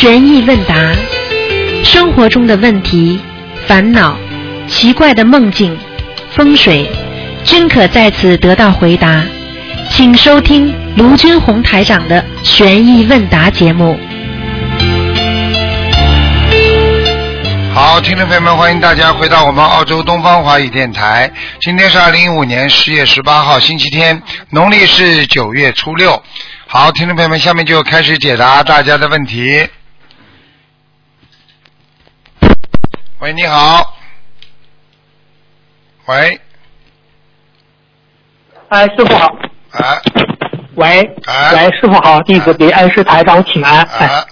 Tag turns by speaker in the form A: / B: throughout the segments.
A: 悬疑问答，生活中的问题、烦恼、奇怪的梦境、风水，均可在此得到回答。请收听卢军红台长的悬疑问答节目。
B: 好，听众朋友们，欢迎大家回到我们澳洲东方华语电台。今天是二零一五年十月十八号，星期天，农历是九月初六。好，听众朋友们，下面就开始解答大家的问题。喂，你好。喂，
C: 哎，师傅好。
B: 哎，
C: 喂，
B: 哎
C: 喂，师傅好，弟子给恩师台长请安。哎，
B: 哎，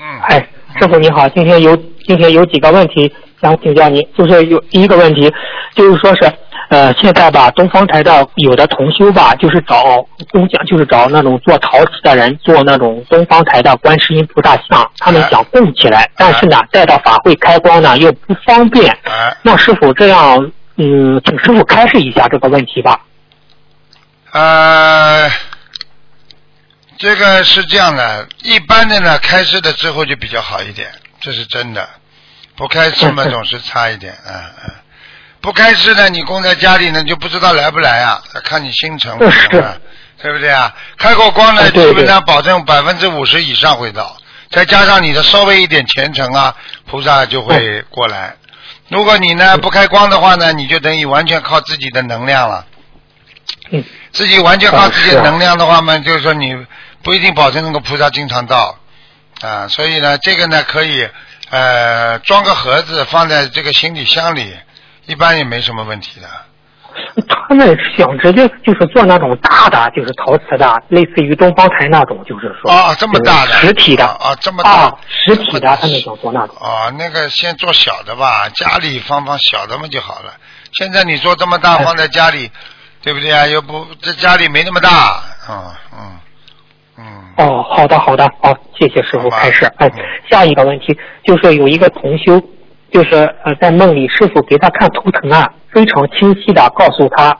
B: 嗯，
C: 哎，师傅你好，今天有今天有几个问题想请教您，就是有第一个问题，就是说是呃，现在吧，东方台的有的同修吧，就是找工匠，就是找那种做陶瓷的人做那种东方台的观世音菩萨像，他们想供起来，但是呢，带到法会开光呢又不方便。
B: 哎，
C: 那师傅这样，嗯，请师傅开示一下这个问题吧。
B: 呃，这个是这样的，一般的呢，开示的之后就比较好一点，这是真的。不开示嘛，总是差一点，嗯嗯。不开示呢，你供在家里呢，就不知道来不来啊，看你心诚，
C: 不诚啊
B: 对不对啊？开过光呢，基本上保证百分之五十以上会到，再加上你的稍微一点虔诚啊，菩萨就会过来。如果你呢
C: 嗯
B: 不开光的话呢，你就等于完全靠自己的能量了。
C: 嗯，
B: 自己完全靠自己的能量的话嘛，就是说你不一定保证那个菩萨经常到啊，所以呢，这个呢可以呃装个盒子放在这个行李箱里，一般也没什么问题的。
C: 他们想直接就是做那种大的，就是陶瓷的，类似于东方台那种，就是说
B: 啊，这么大的
C: 实体的
B: 啊，啊这么大
C: 啊，实体的，他们想做那种。
B: 啊，那个先做小的吧，家里放放小的嘛就好了。现在你做这么大
C: 哎
B: 放在家里，对不对啊？又不这家里没那么大，嗯嗯嗯。
C: 哦，好的好的，好，谢谢师傅
B: 好吧
C: 开示。哎
B: 嗯，
C: 下一个问题就是有一个同修，就是呃在梦里师傅给他看图腾啊，非常清晰的告诉他，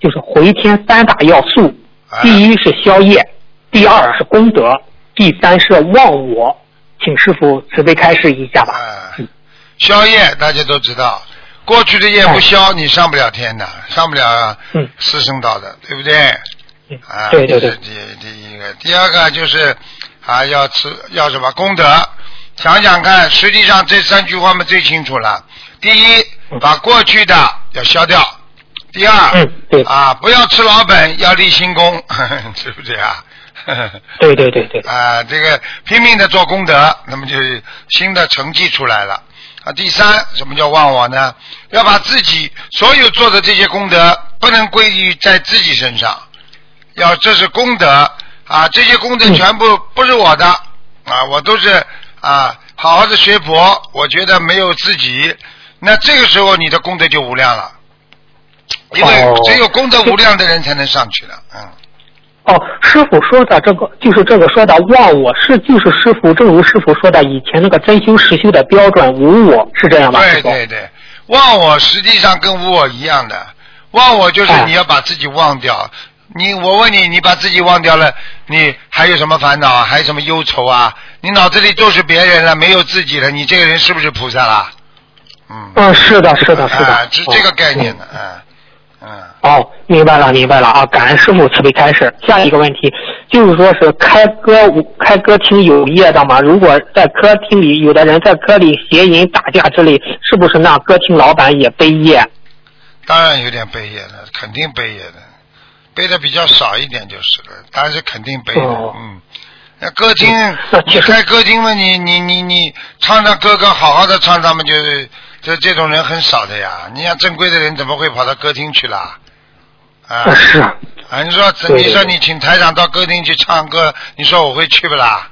C: 就是回天三大要素，
B: 啊
C: 第一是宵夜，第二是功德，第三是忘我，请师傅慈悲开示一下吧。
B: 嗯，宵夜大家都知道，过去的夜不消，你上不了天的，上不了
C: 嗯。
B: 四圣道的，对不对？
C: 嗯？
B: 啊，
C: 对对对。
B: 第第一个，第二个就是啊，要吃要什么？功德？想想看，实际上这三句话们最清楚了。第一，
C: 嗯
B: 把过去的要消掉；第二，
C: 嗯对
B: 啊，不要吃老本，要立新功，是不对啊？
C: 对对对对，
B: 啊，这个拼命的做功德，那么就是新的成绩出来了。啊，第三，什么叫忘我呢？要把自己所有做的这些功德，不能归于在自己身上，要这是功德啊，这些功德
C: 嗯
B: 全部不是我的啊，我都是啊，好好的学佛，我觉得没有自己，那这个时候你的功德就无量了，因为
C: 哦
B: 只有功德无量的人才能上去了，嗯。
C: 哦，师傅说的这个就是这个说的忘我是就是师傅，正如师傅说的，以前那个真修实修的标准无我是这样吧？
B: 对对对，忘我实际上跟无我一样的，忘我就是
C: 哎
B: 你要把自己忘掉。你我问你，你把自己忘掉了，你还有什么烦恼啊？还有什么忧愁啊？你脑子里都是别人了，没有自己了，你这个人是不是菩萨啦？嗯，
C: 嗯，是的，是的，是的，
B: 啊，是这个概念
C: 哦
B: 的，嗯嗯。
C: 哦，明白了，明白了啊！感恩师傅慈悲开示。下一个问题就是说是开歌舞开歌厅有业的吗？如果在歌厅里，有的人在歌里邪淫打架之类，是不是那歌厅老板也背业？
B: 当然有点背业了，肯定背业的，背的比较少一点就是了，但是肯定背的，
C: 哦
B: 嗯。那歌厅你开歌厅嘛，你你你你唱唱歌歌，好好的唱唱嘛，就是这这种人很少的呀。你像正规的人怎么会跑到歌厅去啦？啊
C: 啊，是啊，
B: 啊！你说你说你请台长到歌厅去唱歌，你说我会去不啦？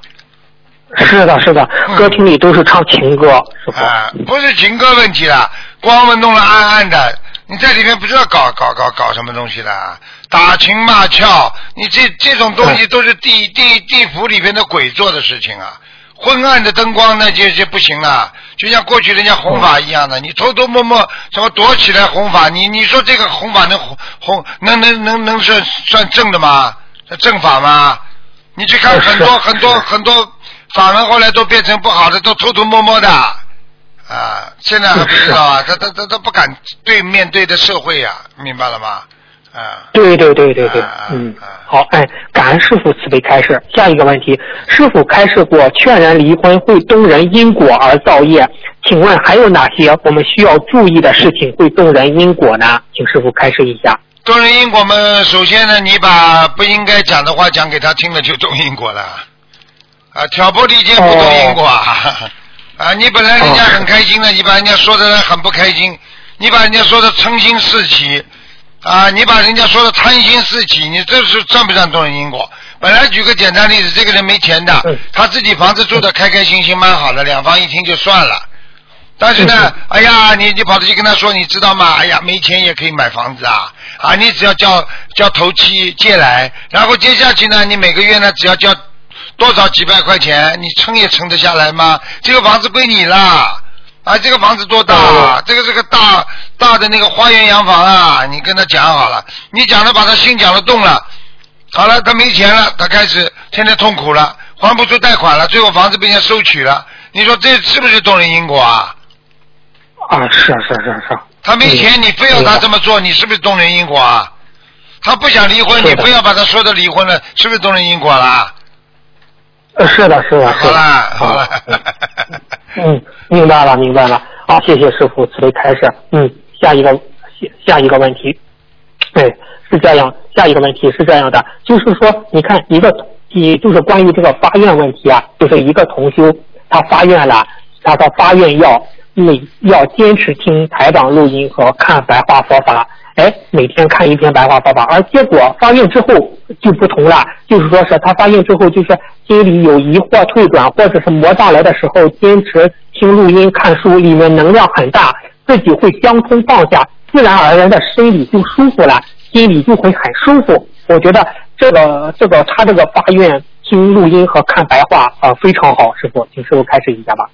C: 是的，是的，
B: 嗯
C: 歌厅里都是唱情歌。
B: 啊，不是情歌问题啦，光们弄了暗暗的，你在里面不知道搞搞搞搞什么东西的，打情骂俏，你这这种东西都是地地地府里边的鬼做的事情啊。昏暗的灯光那就就不行了，就像过去人家弘法一样的，你偷偷摸摸什么躲起来弘法，你你说这个弘法能弘弘能能能能算算正的吗？正法吗？你去看
C: 呃
B: 很多很多很多法门后来都变成不好的，都偷偷摸摸的啊！现在还不知道啊，他他他他不敢对面对的社会呀，明白了吗？啊，
C: 对对对对对
B: 啊，
C: 嗯
B: 啊，
C: 好，哎，感恩师傅慈悲开示。下一个问题，师傅开示过劝人离婚会动人因果而造业，请问还有哪些我们需要注意的事情会动人因果呢？请师傅开示一下。
B: 动人因果嘛，首先呢，你把不应该讲的话讲给他听了，就动因果了。啊，挑拨离间不动因果啊！啊，你本来人家很开心的，你把人家说的很不开心，你把人家说的称心四起，啊，你把人家说的贪心四起，你这是算不算动人因果？本来举个简单例子，这个人没钱的
C: 嗯，
B: 他自己房子住的开开心心蛮好的，两房一厅就算了。但是呢，哎呀，你你跑出去跟他说，你知道吗？哎呀，没钱也可以买房子啊！啊，你只要叫叫头期借来，然后接下去呢，你每个月呢只要交多少几百块钱，你撑也撑得下来吗？这个房子归你了。啊，这个房子多大啊？这个是个大大的那个花园洋房啊！你跟他讲好了，你讲了把他心讲了动了，好了，他没钱了，他开始天天痛苦了，还不出贷款了，最后房子被人家收取了。你说这是不是动人因果啊？
C: 啊，是啊是是是。
B: 他没钱，
C: 嗯
B: 你非要他这么做，你是不是动人因果啊？他不想离婚，你非要把他说的离婚了，是不是动人因果啦？
C: 呃，是的，是的，是的。
B: 好了好了，
C: 嗯，明白了，明白了。好，谢谢师傅慈悲开示。嗯，下一个下下一个问题，对，是这样。下一个问题是这样的，就是说，你看一个，你就是关于这个发愿问题啊，就是一个同修他发愿了，他说发愿要每要坚持听台长录音和看白话佛法，哎，每天看一篇白话佛法，而结果发愿之后就不同了，就是说是他发愿之后，就是心里有疑惑退转，或者是魔障来的时候，坚持听录音看书，里面能量很大，自己会相通放下，自然而然的身体就舒服了，心里就会很舒服。我觉得这个这个他这个发愿听录音和看白话啊、非常好，师傅，请师傅开始一下吧。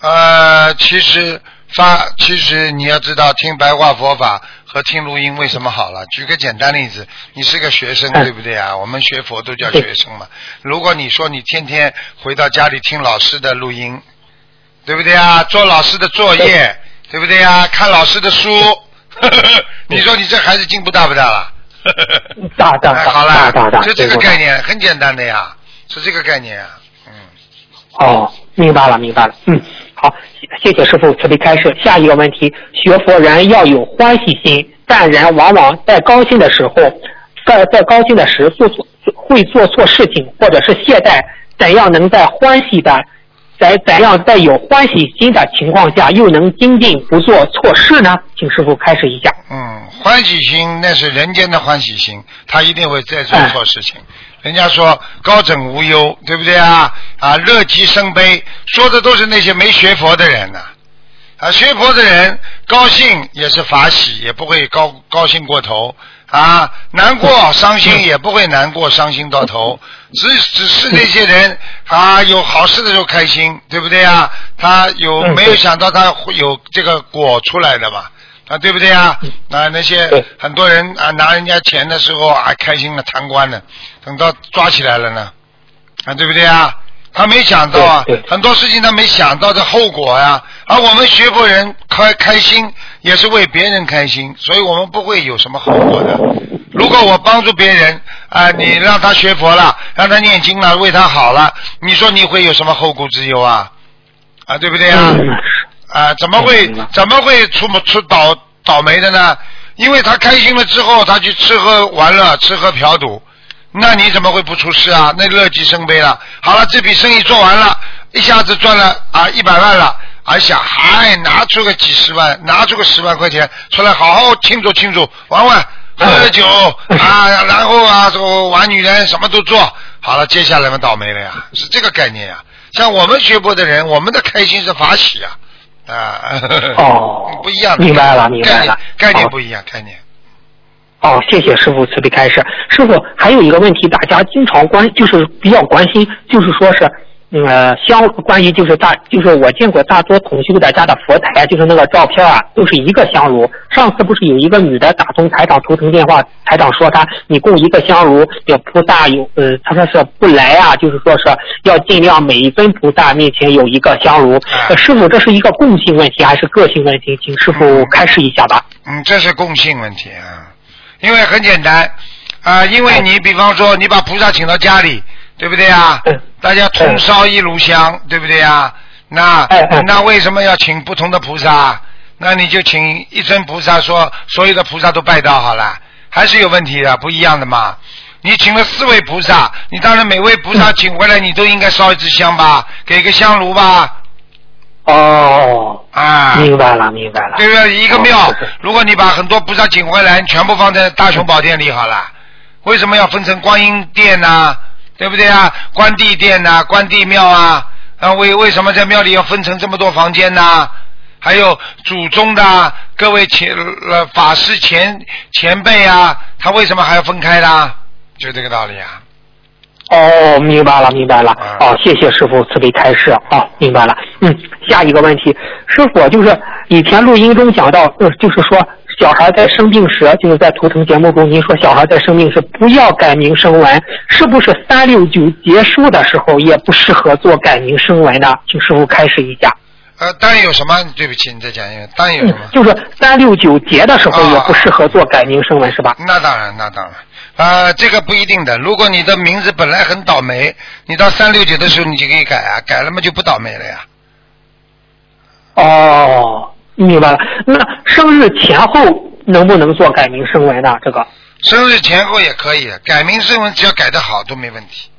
B: 呃，其实发，其实你要知道，听白话佛法和听录音为什么好了？举个简单例子，你是个学生，
C: 嗯
B: 对不对啊？我们学佛都叫学生嘛。如果你说你天天回到家里听老师的录音，对不对啊？做老师的作业，对不对啊？看老师的书，你说你这孩子进步大不大了？
C: 大大大
B: 哎好了，
C: 大大大，
B: 就这个概念，很简单的呀，是这个概念啊，嗯。
C: 哦，明白了，明白了。嗯，好，谢谢师傅慈悲开示。下一个问题，学佛人要有欢喜心，但人往往在高兴的时候，在在高兴的时做错会做错事情，或者是懈怠。怎样能在欢喜的，在怎样在有欢喜心的情况下，又能精进不做错事呢？请师傅开始一下。
B: 嗯，欢喜心那是人间的欢喜心，他一定会再做错事情。人家说高枕无忧，对不对啊？啊，乐极生悲，说的都是那些没学佛的人呐、啊。学佛的人高兴也是法喜，也不会高高兴过头啊。难过伤心 也不会难过伤心到头，只只是那些人啊有好事的时候开心，对不对啊？他有
C: 嗯
B: 没有想到他会有这个果出来的嘛？啊，对不对啊？啊，那些很多人啊拿人家钱的时候啊开心的贪官呢，等到抓起来了呢，啊，对不对啊？他没想到啊很多事情他没想到的后果呀、而我们学佛人开开心也是为别人开心，所以我们不会有什么后果的。如果我帮助别人啊，你让他学佛了，让他念经了，为他好了，你说你会有什么后顾之忧啊？啊，对不对啊？啊，怎么会怎么会出出倒倒霉的呢？因为他开心了之后，他去吃喝玩乐、吃喝嫖赌，那你怎么会不出事啊？那乐极生悲了。好了，这笔生意做完了，一下子赚了啊一百万了，还想还拿出个几十万，拿出个十万块钱出来，好好庆祝庆祝，玩玩。喝喝酒 啊，然后啊，这个玩女人，什么都做好了，接下来嘛倒霉了呀，是这个概念呀。像我们学佛的人，我们的开心是法喜啊，啊，
C: 哦
B: 不一样的，
C: 明白了明白了
B: 概念概念不一样，概念。
C: 哦，谢谢师傅慈悲开示。师傅还有一个问题，大家经常关，就是比较关心，就是说是呃相，关于就是大就是我见过大多同修的家的佛台，就是那个照片啊，都是一个香炉。上次不是有一个女的打通台长头疼电话，台长说她你供一个香炉，有菩萨有呃，他说是不来啊，就是说是要尽量每一尊菩萨面前有一个香炉。呃师傅，这是一个共性问题还是个性问题？请师傅开示一下吧。
B: 嗯，这是共性问题啊，因为很简单啊，因为你比方说你把菩萨请到家里，对不对啊？
C: 嗯
B: 大家同烧一炉香，对不对啊？那那为什么要请不同的菩萨？那你就请一尊菩萨说，所有的菩萨都拜到好了，还是有问题的，不一样的嘛。你请了四位菩萨，你当然每位菩萨请回来，你都应该烧一支香吧，给个香炉吧，
C: 哦，
B: 啊，
C: 明白了，明白了。
B: 对不对？一个庙如果你把很多菩萨请回来，你全部放在大雄宝殿里好了。为什么要分成观音殿呐、对不对啊？关帝殿呐、关帝庙啊，啊为为什么在庙里要分成这么多房间呢？还有祖宗的各位前呃法师前前辈啊，他为什么还要分开呢？就这个道理啊。
C: 哦，明白了，明白了。
B: 啊
C: 哦，谢谢师傅慈悲开示。哦，明白了。嗯，下一个问题，师傅就是以前录音中讲到，呃，就是说小孩在生病时，就是在图腾节目中，您说小孩在生病时不要改名声纹，是不是三六九结束的时候也不适合做改名声纹呢？请师傅开示一下。
B: 呃，当然有什么？对不起，你再讲一遍。当然有
C: 嗯
B: 什么？，
C: 就是三六九节的时候也不适合做改名声纹，是吧？
B: 那当然，那当然。啊、这个不一定的。如果你的名字本来很倒霉，你到三六九的时候你就可以改啊，改了嘛就不倒霉了呀。
C: 哦，明白了。那生日前后能不能做改名声文呢？这个？
B: 生日前后也可以，改名声文只要改得好都没问题。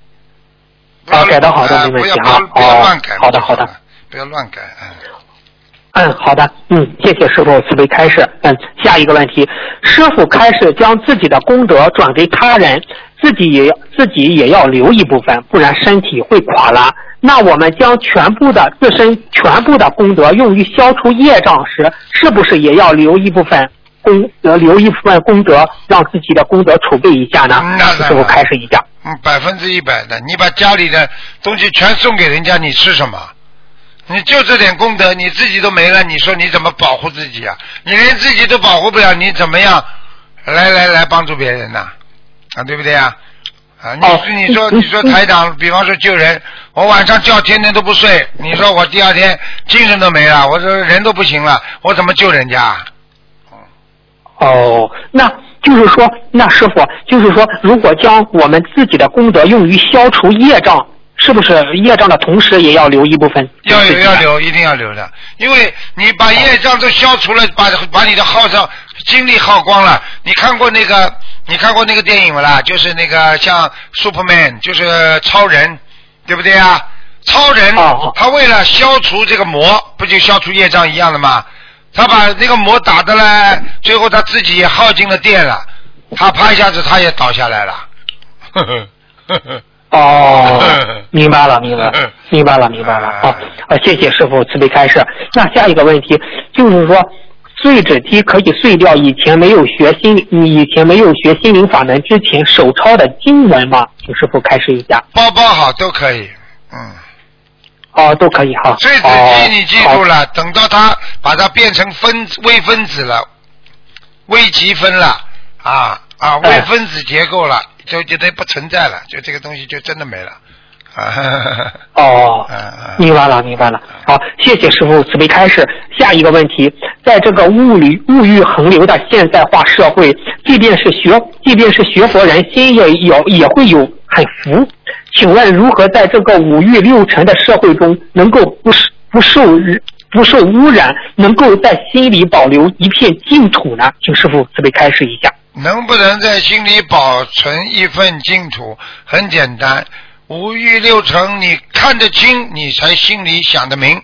C: 啊改得好都没问题啊
B: 不要乱改。
C: 好的好的。
B: 不要乱改，嗯。
C: 嗯，好的，嗯，谢谢师傅慈悲开示。嗯，下一个问题，师傅开始将自己的功德转给他人，自己也自己也要留一部分，不然身体会垮了。那我们将全部的自身全部的功德用于消除业障时，是不是也要留一部分功德，留一部分功德，让自己的功德储备一下呢师傅开始一下。
B: 嗯，百分之一百的，你把家里的东西全送给人家，你吃什么？你就这点功德，你自己都没了，你说你怎么保护自己啊？你连自己都保护不了，你怎么样来来来帮助别人呢、啊？对不对啊？啊，你
C: 哦
B: 你说
C: 嗯
B: 你说台长，比方说救人，我晚上觉天天都不睡，你说我第二天精神都没了，我说人都不行了，我怎么救人家？
C: 哦，那就是说，那师傅就是说，如果将我们自己的功德用于消除业障，是不是业障的同时也要留一部分？
B: 要有要。留，一定要留的，因为你把业障都消除了，把把你的耗上精力耗光了。你看过那个，你看过那个电影不啦？就是那个像 Superman，就是超人，对不对啊？超人他为了消除这个魔，不就消除业障一样的吗？他把那个魔打的嘞，最后他自己也耗尽了电了，他啪一下子他也倒下来了。呵呵呵呵
C: 哦，明白了，明白了，明白了，明白了。好、呃，谢谢师傅慈悲开示。那下一个问题就是说，碎纸机可以碎掉以前没有学心，以前没有学心灵法门之前手抄的经文吗？请师傅开示一下。
B: 包包好都可以，嗯。
C: 哦，都可以哈。
B: 碎纸
C: 哦
B: 机你记住了，等到它把它变成分微分子了，微积分了啊啊，微
C: 哎
B: 分子结构了，就觉得不存在了，就这个东西就真的没了。啊，
C: 哦，明白了，明白了。好，谢谢师傅慈悲开示。下一个问题，在这个物理物欲横流的现代化社会，即便是学，即便是学佛人，心也有也会有很浮。请问如何在这个五欲六尘的社会中，能够不受不受不受污染，能够在心里保留一片净土呢？请师傅慈悲开示一下。
B: 能不能在心里保存一份净土？很简单，五欲六尘，你看得清，你才心里想得明。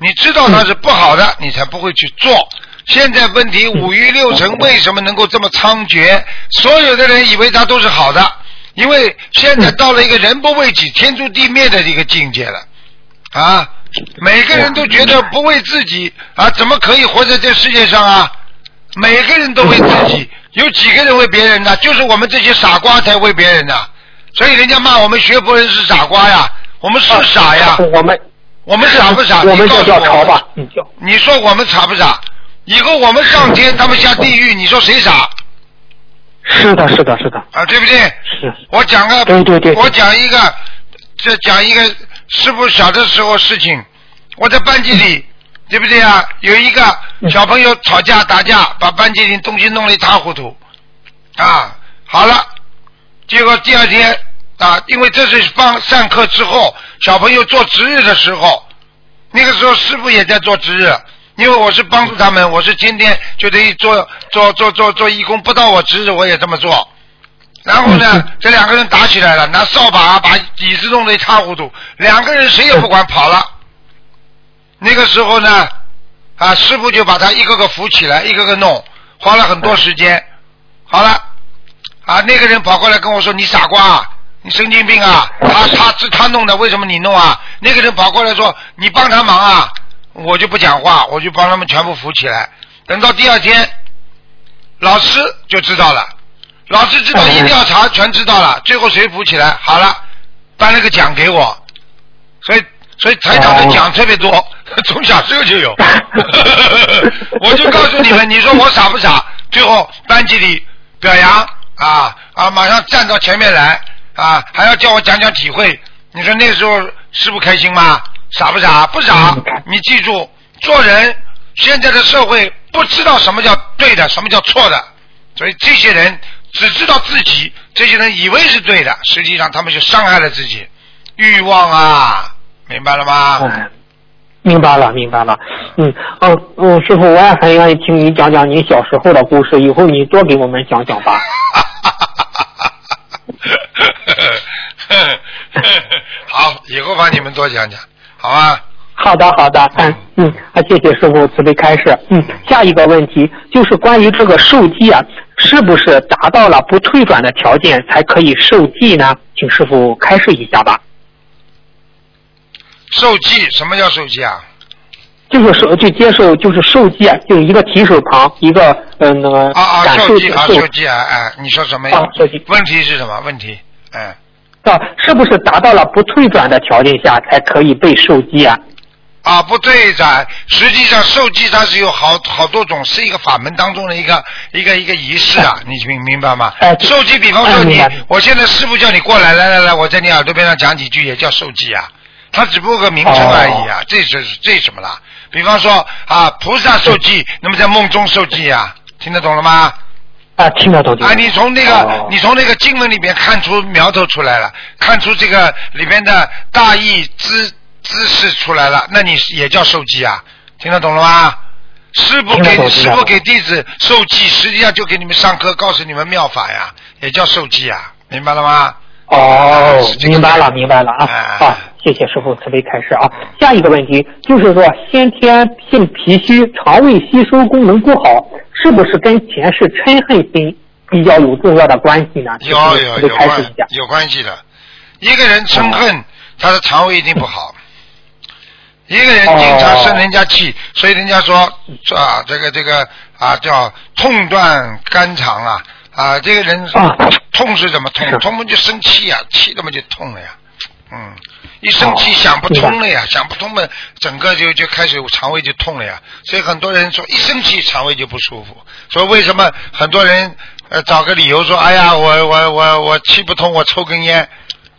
B: 你知道它是不好的，你才不会去做。现在问题，五欲六尘为什么能够这么猖獗？所有的人以为它都是好的，因为现在到了一个人不为己，天诛地灭的一个境界了。啊，每个人都觉得不为自己啊，怎么可以活在这世界上啊？每个人都为自己，有几个人为别人的？就是我们这些傻瓜才为别人的。所以人家骂我们学佛人是傻瓜呀。我们是傻呀，
C: 我们
B: 我们傻不傻？
C: 我们叫潮
B: 我
C: 吧，你，叫
B: 你说我们傻不傻？以后我们上天，他们下地狱，你说谁傻
C: 是的，是的，是的，
B: 啊？对不对？
C: 是，
B: 我讲个，
C: 对对对
B: 我讲一个，这讲一个师傅小的时候事情。我在班级里，对不对啊？有一个小朋友吵架打架，把班级里东西弄得一塌糊涂，啊，好了，结果第二天啊，因为这是放上课之后，小朋友做值日的时候，那个时候师傅也在做值日，因为我是帮助他们，我是天天就等于做做做做做义工，不到我值日我也这么做。然后呢，这两个人打起来了，拿扫把把椅子弄得一塌糊涂，两个人谁也不管跑了。那个时候呢，啊，师傅就把他一个个扶起来，一个个弄，花了很多时间。好了，啊，那个人跑过来跟我说：“你傻瓜，你神经病啊！他他是他弄的，为什么你弄啊？”那个人跑过来说：“你帮他忙啊！”我就不讲话，我就帮他们全部扶起来。等到第二天，老师就知道了，老师知道一调查全知道了，最后谁扶起来？好了，颁了个奖给我，所以所以台长的奖特别多，从小时候就有。我就告诉你们，你说我傻不傻？最后班级里表扬啊啊，马上站到前面来啊，还要叫我讲讲体会。你说那时候是不开心吗？傻不傻？不傻。你记住，做人现在的社会不知道什么叫对的，什么叫错的，所以这些人只知道自己，这些人以为是对的，实际上他们就伤害了自己。欲望啊，明白了吗？
C: 哎，明白了，明白了。嗯，哦嗯，师傅，我也很愿意听你讲讲你小时候的故事，以后你多给我们讲讲吧。
B: 好，以后帮你们多讲讲，好吧？
C: 好的，好的，嗯嗯，啊，谢谢师傅慈悲开示。嗯，下一个问题就是关于这个受记啊，是不是达到了不退转的条件才可以受记呢？请师傅开示一下吧。
B: 受记，什么叫受记啊？
C: 就是受就接受就是受记，啊，就是一个提手旁一个嗯那个
B: 啊啊，
C: 感受
B: 受记啊，
C: 受
B: 受记啊，哎，你说什么呀？
C: 啊受记
B: 问题是什么？问题，哎，
C: 啊，是不是达到了不退转的条件下才可以被受记啊？
B: 啊，不退转，实际上受记它是有好好多种，是一个法门当中的一个一个一个仪式啊，你明明白吗？
C: 哎
B: 受记，比方说你
C: 哎，
B: 我现在师傅叫你过来，来来来，我在你耳朵边上讲几句，也叫受记啊。它只不过个名称而已啊，这是这什么啦？比方说啊，菩萨受记，那么在梦中受记啊，听得懂了吗？
C: 啊，听得懂。
B: 啊，你从那个、
C: 哦
B: 你从那个经文里面看出苗头出来了，看出这个里边的大意姿姿势出来了，那你也叫受记啊？听得懂了吗？师傅给师傅给弟子受记，实际上就给你们上课，告诉你们妙法呀，也叫受记啊，明白了吗？
C: 哦明白了，明白了啊！谢谢师傅慈悲开示啊。下一个问题就是说，先天性脾虚，肠胃吸收功能不好，是不是跟前世嗔恨心比较有重要的关系呢？
B: 有有有。有关系的。一个人嗔恨，他的肠胃一定不好。一个人经常生人家气，所以人家说说啊，这个这个啊叫痛断肝肠啊啊，这个人
C: 啊
B: 痛是怎么痛
C: 是？
B: 痛嘛就生气呀、气怎么就痛了呀，嗯，一生气
C: 哦
B: 想不通了呀，想不通嘛，整个就就开始肠胃就痛了呀。所以很多人说一生气肠胃就不舒服，所以为什么很多人呃找个理由说，哎呀，我我我我气不通，我抽根烟，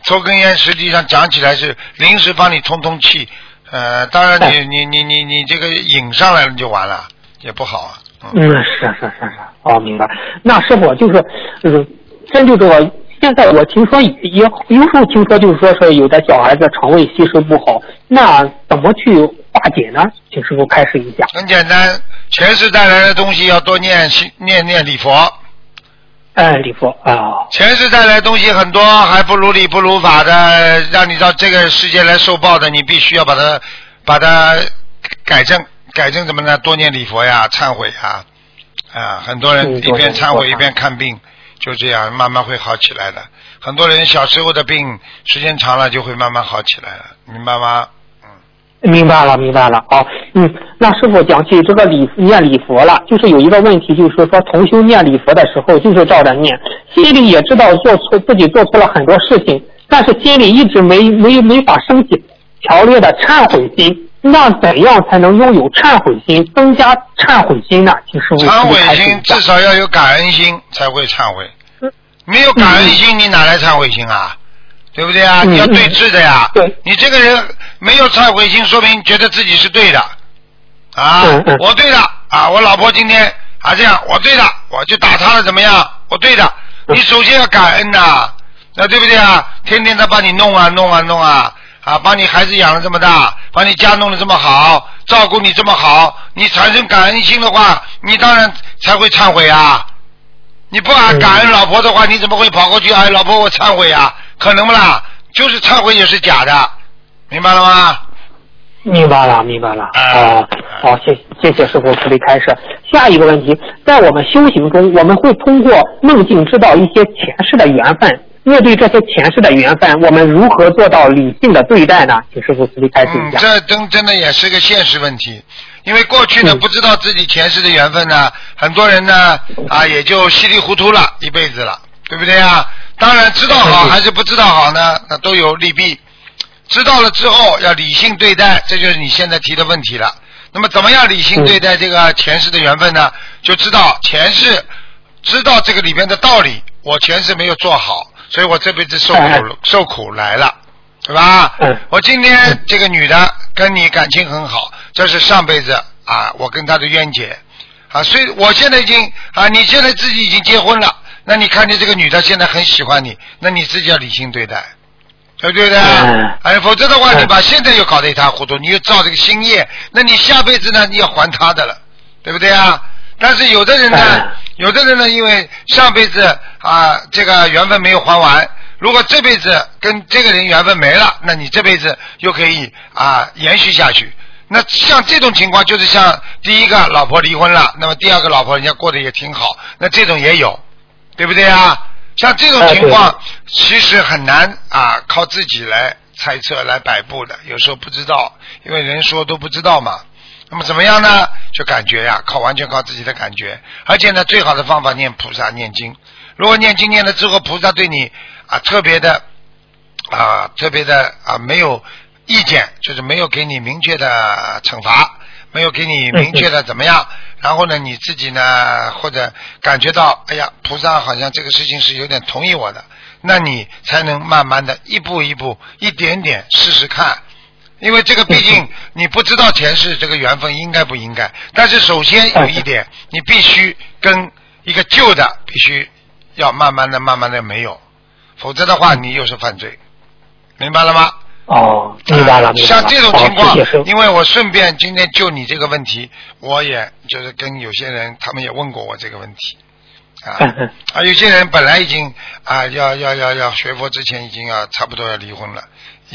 B: 抽根烟实际上讲起来是临时帮你通通气，呃，当然你你你你你这个瘾上来了就完了，也不好啊。嗯。
C: 嗯，是是是是，哦，明白。那师傅就是，就是，针对这个，现在我听说也也有时候听说就是说是有的小孩子肠胃吸收不好，那怎么去化解呢？请师傅开示一下。
B: 很简单，前世带来的东西要多念心念念礼佛。
C: 哎，礼佛啊，
B: 前世带来的东西很多，还不如理不如法的，让你到这个世界来受报的，你必须要把它把它改正。改正怎么呢？多念礼佛呀，忏悔呀，啊，很多人
C: 嗯
B: 一边忏悔一边看病，就这样慢慢会好起来的。很多人小时候的病，时间长了就会慢慢好起来了，明白吗？
C: 明白了，明白了。好，嗯，那师傅讲起这个礼念礼佛了，就是有一个问题，就是说同修念礼佛的时候，就是照着念，心里也知道做错自己做错了很多事情，但是心里一直没没没法升起强烈的忏悔心。那怎样才能拥有忏悔心，增加忏悔心呢？请师傅
B: 忏悔心至少要有感恩心才会忏悔，没有感恩心你哪来忏悔心啊？对不对啊？你要对峙的呀。你这个人没有忏悔心，说明觉得自己是对的啊。我对的啊，我老婆今天啊这样，我对的，我就打她了，怎么样？我对的。你首先要感恩呐，那对不对啊？天天他帮你弄啊弄啊弄啊。啊，把你孩子养了这么大，把你家弄得这么好，照顾你这么好，你产生感恩心的话，你当然才会忏悔啊！你不敢感恩老婆的话，你怎么会跑过去哎，老婆我忏悔啊？可能不啦？就是忏悔也是假的，明白了吗？
C: 明白了，明白了。哦，好，谢谢谢师傅慈悲开示。下一个问题，在我们修行中，我们会通过梦境知道一些前世的缘分。面对这些前世的缘分，我们如何做到理性的对待呢？请师傅慈悲开示一下。
B: 这真真的也是个现实问题，因为过去呢不知道自己前世的缘分呢，很多人呢啊也就稀里糊涂了一辈子了，对不对啊？当然知道好还是不知道好呢，那都有利弊。知道了之后要理性对待，这就是你现在提的问题了。那么怎么样理性对待这个前世的缘分呢？就知道前世知道这个里边的道理，我前世没有做好。所以我这辈子受苦受苦来了，对吧？我今天这个女的跟你感情很好，这是上辈子啊，我跟她的冤结啊。所以我现在已经啊，你现在自己已经结婚了，那你看见这个女的现在很喜欢你，那你自己要理性对待，对不对的？哎，否则的话，你把现在又搞得一塌糊涂，你又造这个新业，那你下辈子呢，你要还她的了，对不对啊？但是有的人呢，有的人呢，因为上辈子啊这个缘分没有还完，如果这辈子跟这个人缘分没了，那你这辈子又可以啊延续下去。那像这种情况，就是像第一个老婆离婚了，那么第二个老婆人家过得也挺好，那这种也有，对不对啊？像这种情况，其实很难啊靠自己来猜测来摆布的，有时候不知道，因为人说都不知道嘛。那么怎么样呢？就感觉呀，靠完全靠自己的感觉。而且呢，最好的方法念菩萨念经。如果念经念了之后，菩萨对你啊特别的啊特别的啊没有意见，就是没有给你明确的惩罚，没有给你明确的怎么样。然后呢，你自己呢或者感觉到哎呀，菩萨好像这个事情是有点同意我的，那你才能慢慢的一步一步一点点试试看。因为这个毕竟 你不知道前世这个缘分应该不应该，但是首先有一点，你必须跟一个旧的必须要慢慢的、慢慢的没有，否则的话你又是犯罪，明白了吗？
C: 哦，明白了，
B: 像这种情况，因为我顺便今天就你这个问题，我也就是跟有些人他们也问过我这个问题，啊。啊，有些人本来已经啊要要要要学佛之前已经要差不多要离婚了。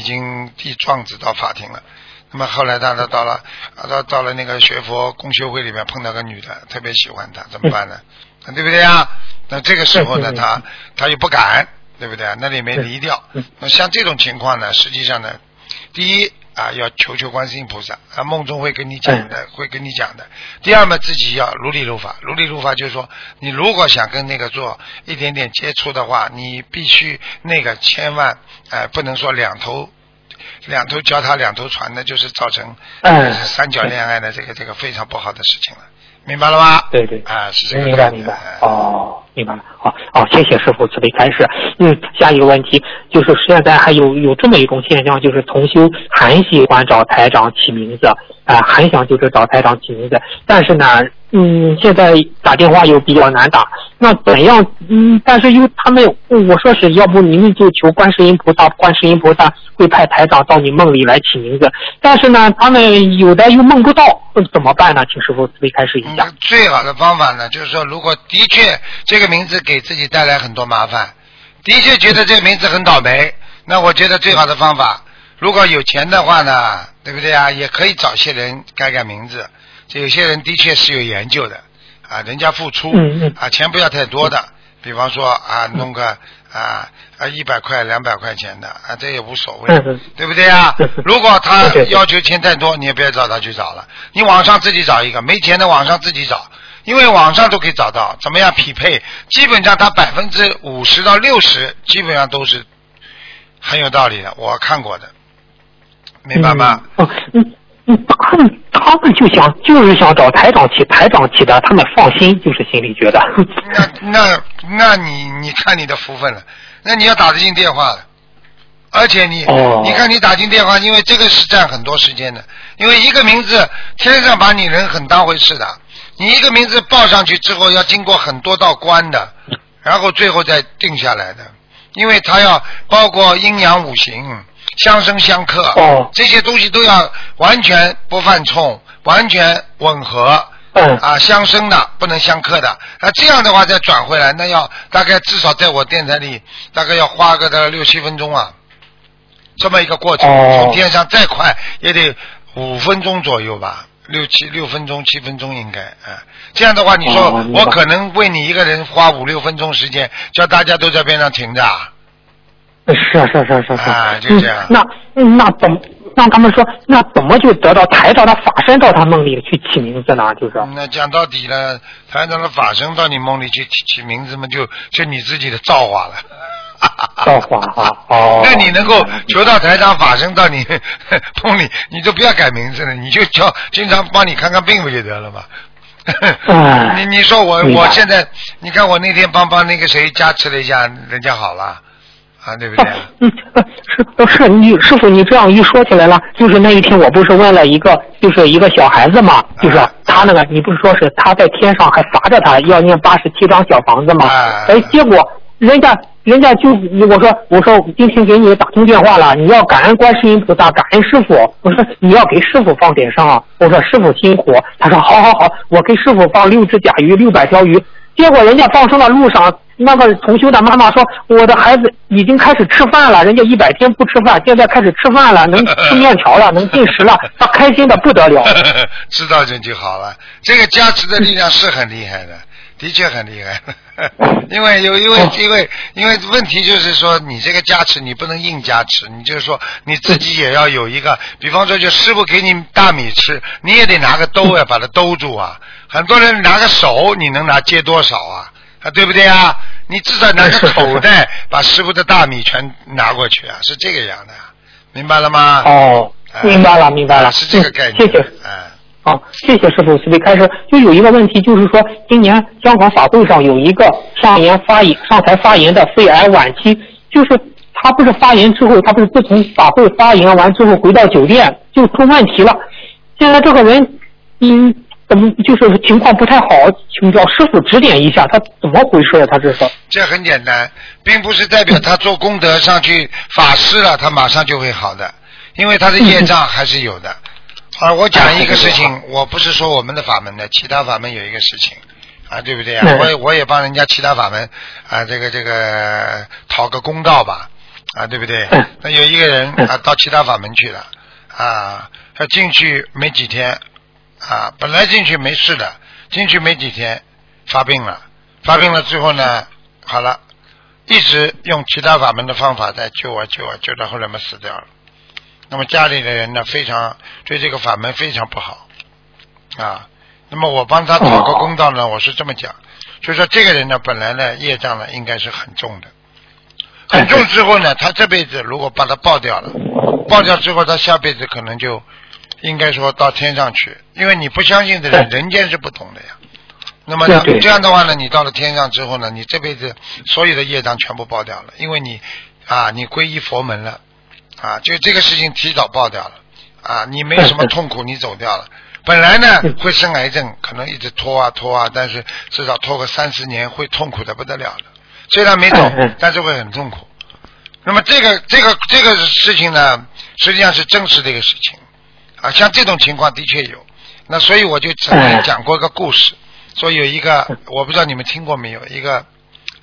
B: 已经递状子到法庭了，那么后来他他到了到到了那个学佛公修会里面碰到个女的，特别喜欢他，怎么办呢？对不对啊？那这个时候呢，他他又不敢，对不对？那里没离掉。那像这种情况呢，实际上呢，第一啊，要求求观世音菩萨，啊梦中会跟你讲的，会跟你讲的。第二嘛，自己要如理如法，如理如法就是说，你如果想跟那个做一点点接触的话，你必须那个千万。哎，不能说两头两头脚踏两头船，的就是造成三角恋爱的这个这个非常不好的事情了，明白了吗？
C: 对对，
B: 啊，是这个。
C: 明白明白。哦，明白了。好，好，谢谢师傅慈悲开示。嗯，下一个问题就是现在还有有这么一种现象，就是同修很喜欢找台长起名字，啊，很想就是找台长起名字，但是呢。嗯，现在打电话又比较难打，那怎样？嗯，但是又他们，我说是要不你们就求观世音菩萨，观世音菩萨会派台长到你梦里来起名字。但是呢，他们有的又梦不到，怎么办呢？请师傅慈悲开示一下。
B: 最好的方法呢，就是说，如果的确这个名字给自己带来很多麻烦，的确觉得这个名字很倒霉，那我觉得最好的方法，如果有钱的话呢，对不对啊？也可以找些人改改名字。这有些人的确是有研究的啊，人家付出啊，钱不要太多的，比方说啊，弄个啊啊一百块两百块钱的啊，这也无所谓，对不对啊？如果他要求钱太多，你也不要找他去找了，你网上自己找一个，没钱的网上自己找，因为网上都可以找到，怎么样匹配？基本上他百分之五十到六十，基本上都是很有道理的，我看过的，明白吗？
C: 嗯，他们他们就想就是想找台长起台长起的，他们放心，就是心里觉得。
B: 那那那你你看你的福分了，那你要打得进电话了，而且你、
C: 哦
B: 你看你打进电话，因为这个是占很多时间的，因为一个名字天上把你人很当回事的，你一个名字报上去之后要经过很多道关的，然后最后再定下来的，因为他要包括阴阳五行、相生相克，
C: 哦。
B: 这些东西都要完全不犯冲，完全吻合。
C: 嗯。
B: 啊，相生的不能相克的，那这样的话再转回来，那要大概至少在我电台里大概要花个的六七分钟啊，这么一个过程，
C: 哦。
B: 从天上再快也得五分钟左右吧，六七六分钟七分钟应该啊，这样的话你说
C: 哦
B: 我可能为你一个人花五六分钟时间，叫大家都在边上停着啊，
C: 是啊是啊是啊是啊
B: 就这样
C: 嗯那嗯那怎么让他们说那怎么就得到台长的法身到他梦里去起名字呢？就是
B: 那讲到底了，台长的法身到你梦里去起起名字嘛，就就你自己的造化了。
C: 造化啊哦。
B: 那你能够求到台长法身到你 梦里，你就不要改名字了，你就叫经常帮你看看病不就得了吗？
C: 哎
B: 你你说我我现在，你看我那天帮帮那个谁加持了一下，人家好了，啊，对不对？
C: 嗯，呃是呃是你师傅，你这样一说起来了，就是那一天我不是问了一个，就是一个小孩子嘛，就是
B: 啊
C: 他那个，你不是说是他在天上还罚着他要念八十七张小房子吗？
B: 啊
C: 哎，结果人家人家就我说我说今天给你打通电话了，你要感恩观世音菩萨，感恩师傅。我说你要给师傅放点上啊，我说师傅辛苦。他说好好好，我给师傅放六只甲鱼，六百条鱼。结果人家放生的路上，那个同修的妈妈说，我的孩子已经开始吃饭了，人家一百天不吃饭，现在开始吃饭了，能 吃面条了，能进食了，他开心的不得了。
B: 知道这就好了。这个加持的力量是很厉害的，的确很厉害。因为有因为
C: 哦
B: 因为因为问题就是说，你这个加持你不能硬加持，你就是说你自己也要有一个，比方说就师傅给你大米吃，你也得拿个兜呀把它兜住啊。很多人拿个手，你能拿接多少啊？啊，对不对啊？你至少拿个口袋把师傅的大米全拿过去啊，是这个样的，明白了吗？
C: 哦，明白了，明白了，
B: 啊是这个概念。
C: 嗯谢谢。
B: 哎。
C: 好，谢谢师傅。慈悲开始就有一个问题，就是说今年香港法会上有一个上言发言上台发言的肺癌晚期，就是他不是发言之后，他不是自从法会发言完之后回到酒店就出问题了。现在这个人，嗯，怎么就是情况不太好，请教师傅指点一下，他怎么回事？他这是？
B: 这很简单，并不是代表他做功德上去法师了，他马上就会好的，因为他的业障还是有的。啊，我讲一个事情，我不是说我们的法门的，其他法门有一个事情，啊，对不对啊？
C: 嗯
B: 我也我也帮人家其他法门啊，这个这个讨个公道吧，啊，对不对
C: 嗯？
B: 那有一个人
C: 嗯
B: 啊到其他法门去了，啊，他进去没几天，啊，本来进去没事的，进去没几天发病了，发病了之后呢，好了，一直用其他法门的方法在救啊救啊救到后来嘛死掉了。那么家里的人呢，非常对这个法门非常不好。啊。那么我帮他讨个公道呢，我是这么讲，就说这个人呢，本来呢业障呢应该是很重的，很重之后呢，他这辈子如果把他爆掉了，爆掉之后，他下辈子可能就应该说到天上去，因为你不相信的人，人间是不懂的呀。那么呢这样的话呢，你到了天上之后呢，你这辈子所有的业障全部爆掉了，因为你啊，你皈依佛门了，啊，就这个事情提早爆掉了，啊，你没有什么痛苦，你走掉了。本来呢
C: 嗯
B: 会生癌症，可能一直拖啊拖啊，但是至少拖个三四年会痛苦的不得了的。虽然没走但是会很痛苦。那么这个这个这个事情呢，实际上是真实的一个事情啊，像这种情况的确有。那所以我就曾经
C: 哎
B: 讲过一个故事，说有一个我不知道你们听过没有，一个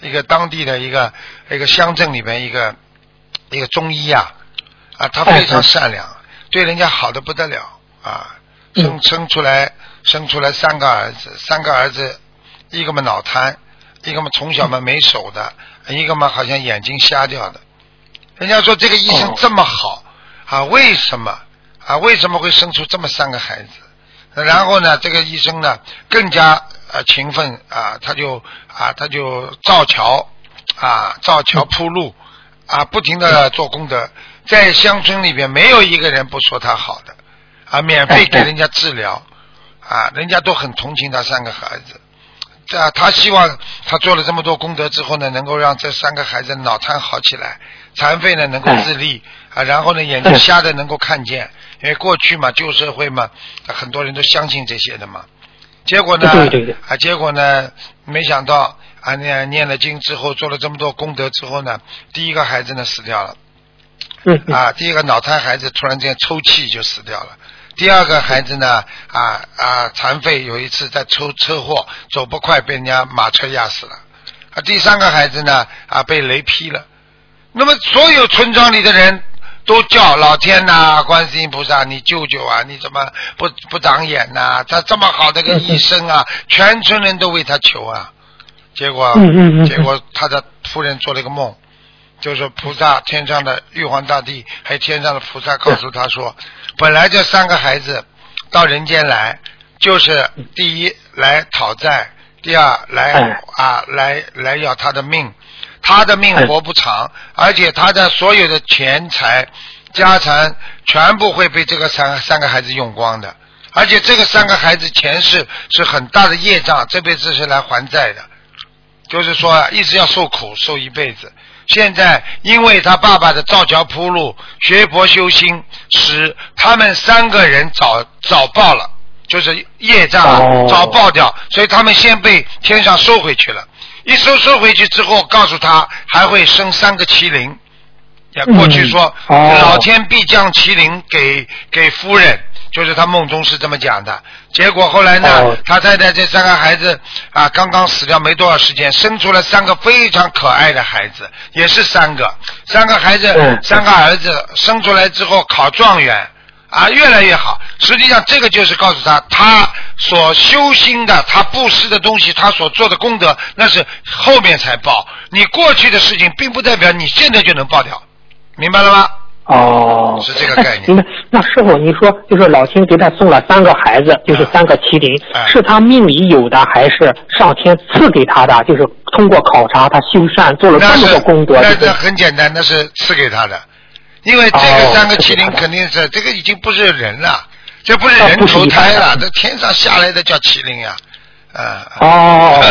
B: 一个当地的一个一个乡镇里边一个一个中医啊啊，他非常善良，对人家好的不得了啊，生生出来生出来三个儿子，三个儿子一个嘛脑瘫，一个嘛从小嘛没手的，一个嘛好像眼睛瞎掉的。人家说这个医生
C: 哦
B: 这么好啊，为什么啊？为什么会生出这么三个孩子？然后呢，这个医生呢更加呃勤奋啊，他就啊他就造桥啊造桥铺路啊，不停的做功德，在乡村里边没有一个人不说他好的，啊，免费给人家治疗，啊，人家都很同情他三个孩子。这啊，他希望他做了这么多功德之后呢，能够让这三个孩子脑瘫好起来，残废呢能够自立啊，然后呢眼睛瞎的能够看见，因为过去嘛旧社会嘛，很多人都相信这些的嘛。结果呢，
C: 对对对
B: 啊，结果呢，没想到啊念念了经之后，做了这么多功德之后呢，第一个孩子呢死掉了。
C: 嗯嗯
B: 啊，第一个脑瘫孩子突然之间抽泣就死掉了。第二个孩子呢，啊啊，残废，有一次在出车祸走不快，被人家马车压死了。啊，第三个孩子呢，啊，被雷劈了。那么所有村庄里的人都叫老天呐、观世音菩萨，你救救啊！你怎么不不长眼呐、他这么好的个医生啊，全村人都为他求啊。结果，结果他的夫人做了一个梦，就是菩萨天上的玉皇大帝，还有天上的菩萨告诉他说，本来这三个孩子到人间来，就是第一来讨债，第二来
C: 哎
B: 啊来来要他的命，他的命
C: 哎
B: 活不长，而且他的所有的钱财、家产全部会被这个三三个孩子用光的，而且这个三个孩子前世是很大的业障，这辈子是来还债的。就是说一直要受苦，受一辈子。现在因为他爸爸的造桥铺路、学佛修心，使他们三个人早早报了，就是业障早报掉，所以他们先被天上收回去了。一收收回去之后，告诉他还会生三个麒麟。也过去说，老天必降麒麟给给夫人，就是他梦中是这么讲的。结果后来呢，
C: 哦
B: 他太太这三个孩子啊，刚刚死掉没多少时间，生出了三个非常可爱的孩子，也是三个，三个孩子，
C: 嗯
B: 三个儿子生出来之后考状元。啊，越来越好。实际上，这个就是告诉他，他所修心的，他布施的东西，他所做的功德，那是后面才报。你过去的事情，并不代表你现在就能报掉，明白了吗？
C: 哦，
B: 是这个概念。
C: 哎明白。那师傅，你说就是老天给他送了三个孩子，就是三个麒麟，
B: 哎。
C: 是他命里有的，还是上天赐给他的？就是通过考察，他修善做了这么多功德，
B: 那那
C: 是
B: 很简单，那是赐给他的，因为这个
C: 哦
B: 三个麒麟肯定是这个已经不是人了，这不是
C: 啊
B: 人投胎了，这天上下来的叫麒麟呀，啊。
C: 哦，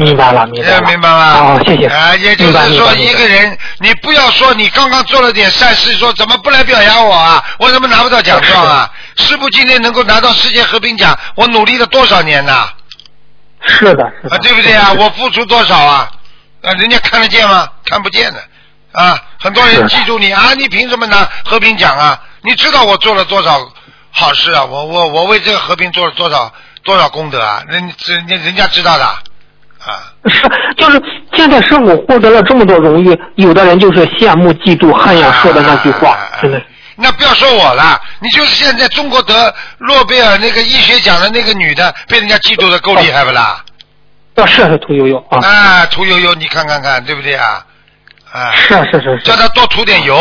C: 明白了，明白了，
B: 明白了？
C: 哦，谢谢。
B: 啊，也就是说，一个人，你不要说你刚刚做了点善事，说怎么不来表扬我啊？我怎么拿不到奖状啊？师傅今天能够拿到世界和平奖，我努力了多少年呐？
C: 是的，是的，
B: 啊，对不对啊？我付出多少啊？啊，人家看得见吗？看不见的。啊，很多人记住你啊，你凭什么拿和平奖啊？你知道我做了多少好事啊？我我我为这个和平做了多少多少功德啊？人人家人家知道的啊。
C: 是，就是现在师傅获得了这么多荣誉，有的人就是羡慕、嫉妒、恨呀，说的那句话
B: 啊，
C: 真的。
B: 那不要说我了，你就是现在中国得诺贝尔那个医学奖的那个女的，被人家嫉妒的够厉害不啦？
C: 啊，是是屠呦呦啊，
B: 啊，涂呦呦，你看看看，对不对啊？啊，
C: 是是是是
B: 叫。她多涂点油，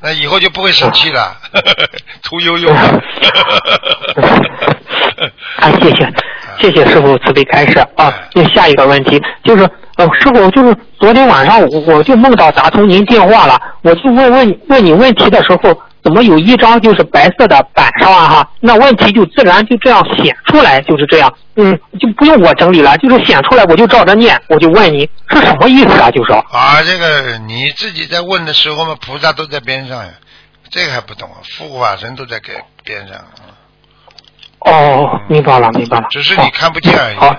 B: 那以后就不会生气了。涂油油的。
C: 啊，谢谢，谢谢师傅慈悲开示啊。那下一个问题就是，呃，师傅就是昨天晚上我我就梦到打通您电话了，我就问问问你问题的时候，怎么有一张就是白色的板上啊哈，那问题就自然就这样显出来，就是这样，嗯，就不用我整理了，就是显出来我就照着念，我就问你是什么意思啊？就说
B: 啊，这个你自己在问的时候嘛，菩萨都在边上呀，这个还不懂啊？护法神都在给边上，啊
C: 哦，明白了，明白了，
B: 只是你看不见而已。
C: 好。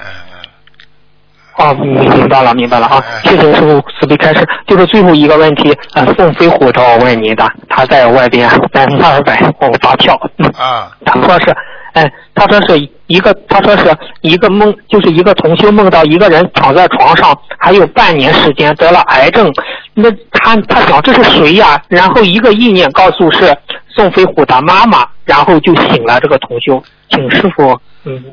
C: 哦，明明白了，明白了啊
B: 哎！
C: 谢谢师傅慈悲开示。就是最后一个问题，呃，宋飞虎找我问你的，他在外边在那儿摆我发票，嗯
B: 啊
C: 他说是，哎，他说是一个，他说是一个梦，就是一个同修梦到一个人躺在床上，还有半年时间得了癌症，那他他想这是谁呀？然后一个意念告诉是宋飞虎的妈妈，然后就醒了这个同修，请师傅嗯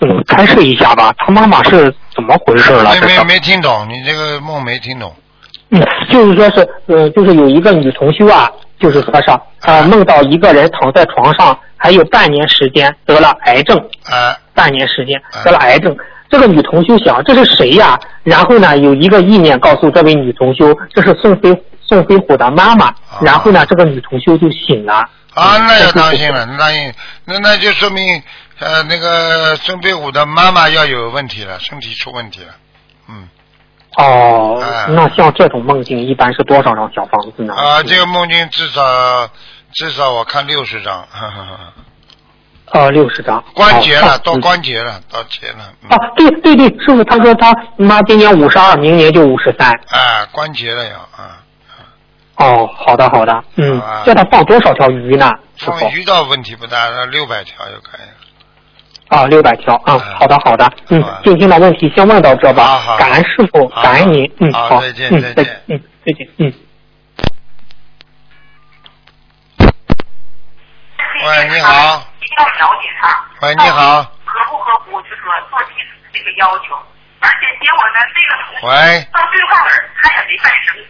C: 嗯开示一下吧，他妈妈是怎么回事了？
B: 没没没听懂，你这个梦没听懂。
C: 嗯，就是说是，呃，就是有一个女同修啊，就是和尚，呃，梦到一个人躺在床上，还有半年时间得了癌症，
B: 啊
C: 半年时间
B: 嗯
C: 得了癌症。这个女同修想这是谁呀？然后呢，有一个意念告诉这位女同修，这是宋飞宋飞虎的妈妈，然后呢，这个女同修就醒了。
B: 啊，那要当心了，那那那就说明呃，那个孙飞虎的妈妈要有问题了，身体出问题了，嗯。
C: 哦，
B: 哎
C: 那像这种梦境一般是多少张小房子呢？
B: 啊，这个梦境至少至少我看六十张，哈哈哈。
C: 呃六十张。
B: 关节了，到关节了，到节了，嗯
C: 啊，对对对，师傅他说他妈今年五十二，明年就五十三。
B: 啊，关节了要啊。
C: 哦，好的好的，嗯。
B: 啊，
C: 叫他放多少条鱼呢？师傅？
B: 放鱼倒问题不大，六百条就可以了。
C: 啊，六百条啊，好的好的，嗯
B: 好啊，
C: 今天的问题先问到这吧。
B: 好，
C: 感恩师傅，感恩您，嗯，好，
B: 再见
C: 嗯，
B: 再见。
C: 嗯，再见，嗯。
B: 喂，你好。
D: 一定要了解他。
B: 喂，你好。
D: 合不合乎就是说做弟子这个要求，而且结果呢，这个同学
B: 喂。
D: 到最后儿他也没办什么事，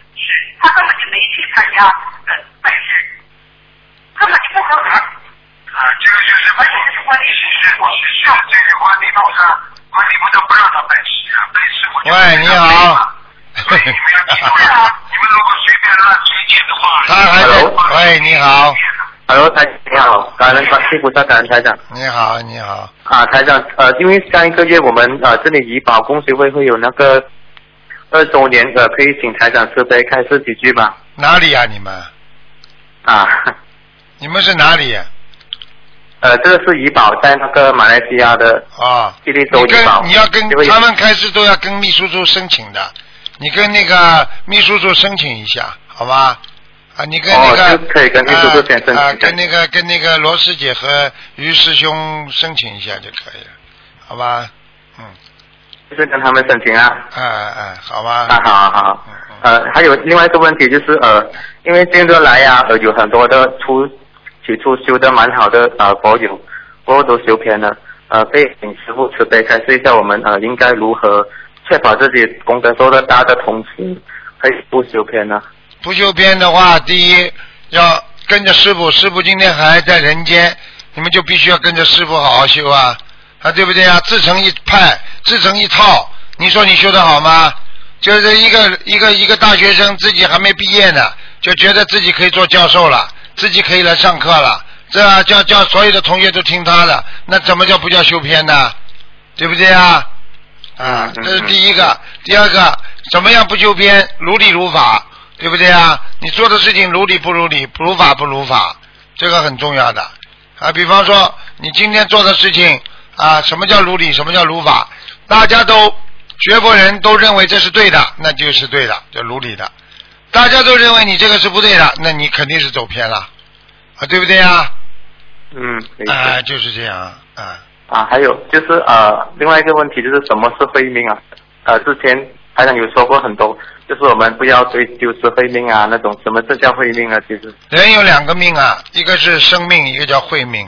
D: 他根本就没去参加呃办事，根本就不合格。
E: 啊，这个就是
D: 而且是关键
E: 其实其实这个关系道上，关系部都不让他拜师啊，拜师我就
B: 喂，你好。
E: 所以你们要记住呀，你们如果随便乱推荐的话，
B: 他还在。喂，你好
F: ，Hello，台你好，感恩观世音菩萨，感恩台长。
B: 你好，你好。
F: 啊，台长，呃，因为上一个月我们呃这里怡保公学会会有那个二周年的，可以请台长慈悲开示几句吗？
B: 哪里呀、你们？
F: 啊，
B: 你们是哪里？
F: 呃，这个是怡宝在那个马来西亚的
B: 啊。
F: 吉利州
B: 你
F: 怡保。
B: 跟你要跟他们开始都要跟秘书处申请的，你跟那个秘书处申请一下，好吧？啊，你跟那个、
F: 哦可以跟秘书处先申请
B: 啊啊跟那个跟那个罗师姐和于师兄申请一下就可以了，好吧？嗯，
F: 就是跟他们申请啊。
B: 嗯嗯，好吧。
F: 啊，好好好
B: 嗯嗯。
F: 呃，还有另外一个问题就是呃，因为近日来呀、呃，有很多的初起初修的蛮好的呃佛友，过都修偏了。呃，可以请师傅慈悲开示一下，我们呃应该如何确保自己功德做得大的同时，可以不修偏呢？
B: 不修偏的话，第一要跟着师傅，师傅今天还在人间，你们就必须要跟着师傅好好修啊，啊，对不对啊？自成一派，自成一套，你说你修得好吗？就是一个一个一个大学生自己还没毕业呢，就觉得自己可以做教授了，自己可以来上课了，这样叫叫所有的同学都听他的，那怎么叫不叫修偏呢？对不对啊？啊，这是第一个。第二个，怎么样不修边？如理如法，对不对啊？你做的事情如理不如理，如法不如法，这个很重要的。啊，比方说你今天做的事情啊，什么叫如理，什么叫如法？大家都学佛人都认为这是对的，那就是对的，就如理的。大家都认为你这个是不对的，那你肯定是走偏了，啊，对不对啊？
F: 嗯。
B: 啊，就是这样啊。
F: 啊，还有就是呃，另外一个问题就是什么是慧命啊？呃，之前台长有说过很多，就是我们不要追丢失慧命啊那种，什么这叫慧命啊？其实
B: 人有两个命啊，一个是生命，一个叫慧命。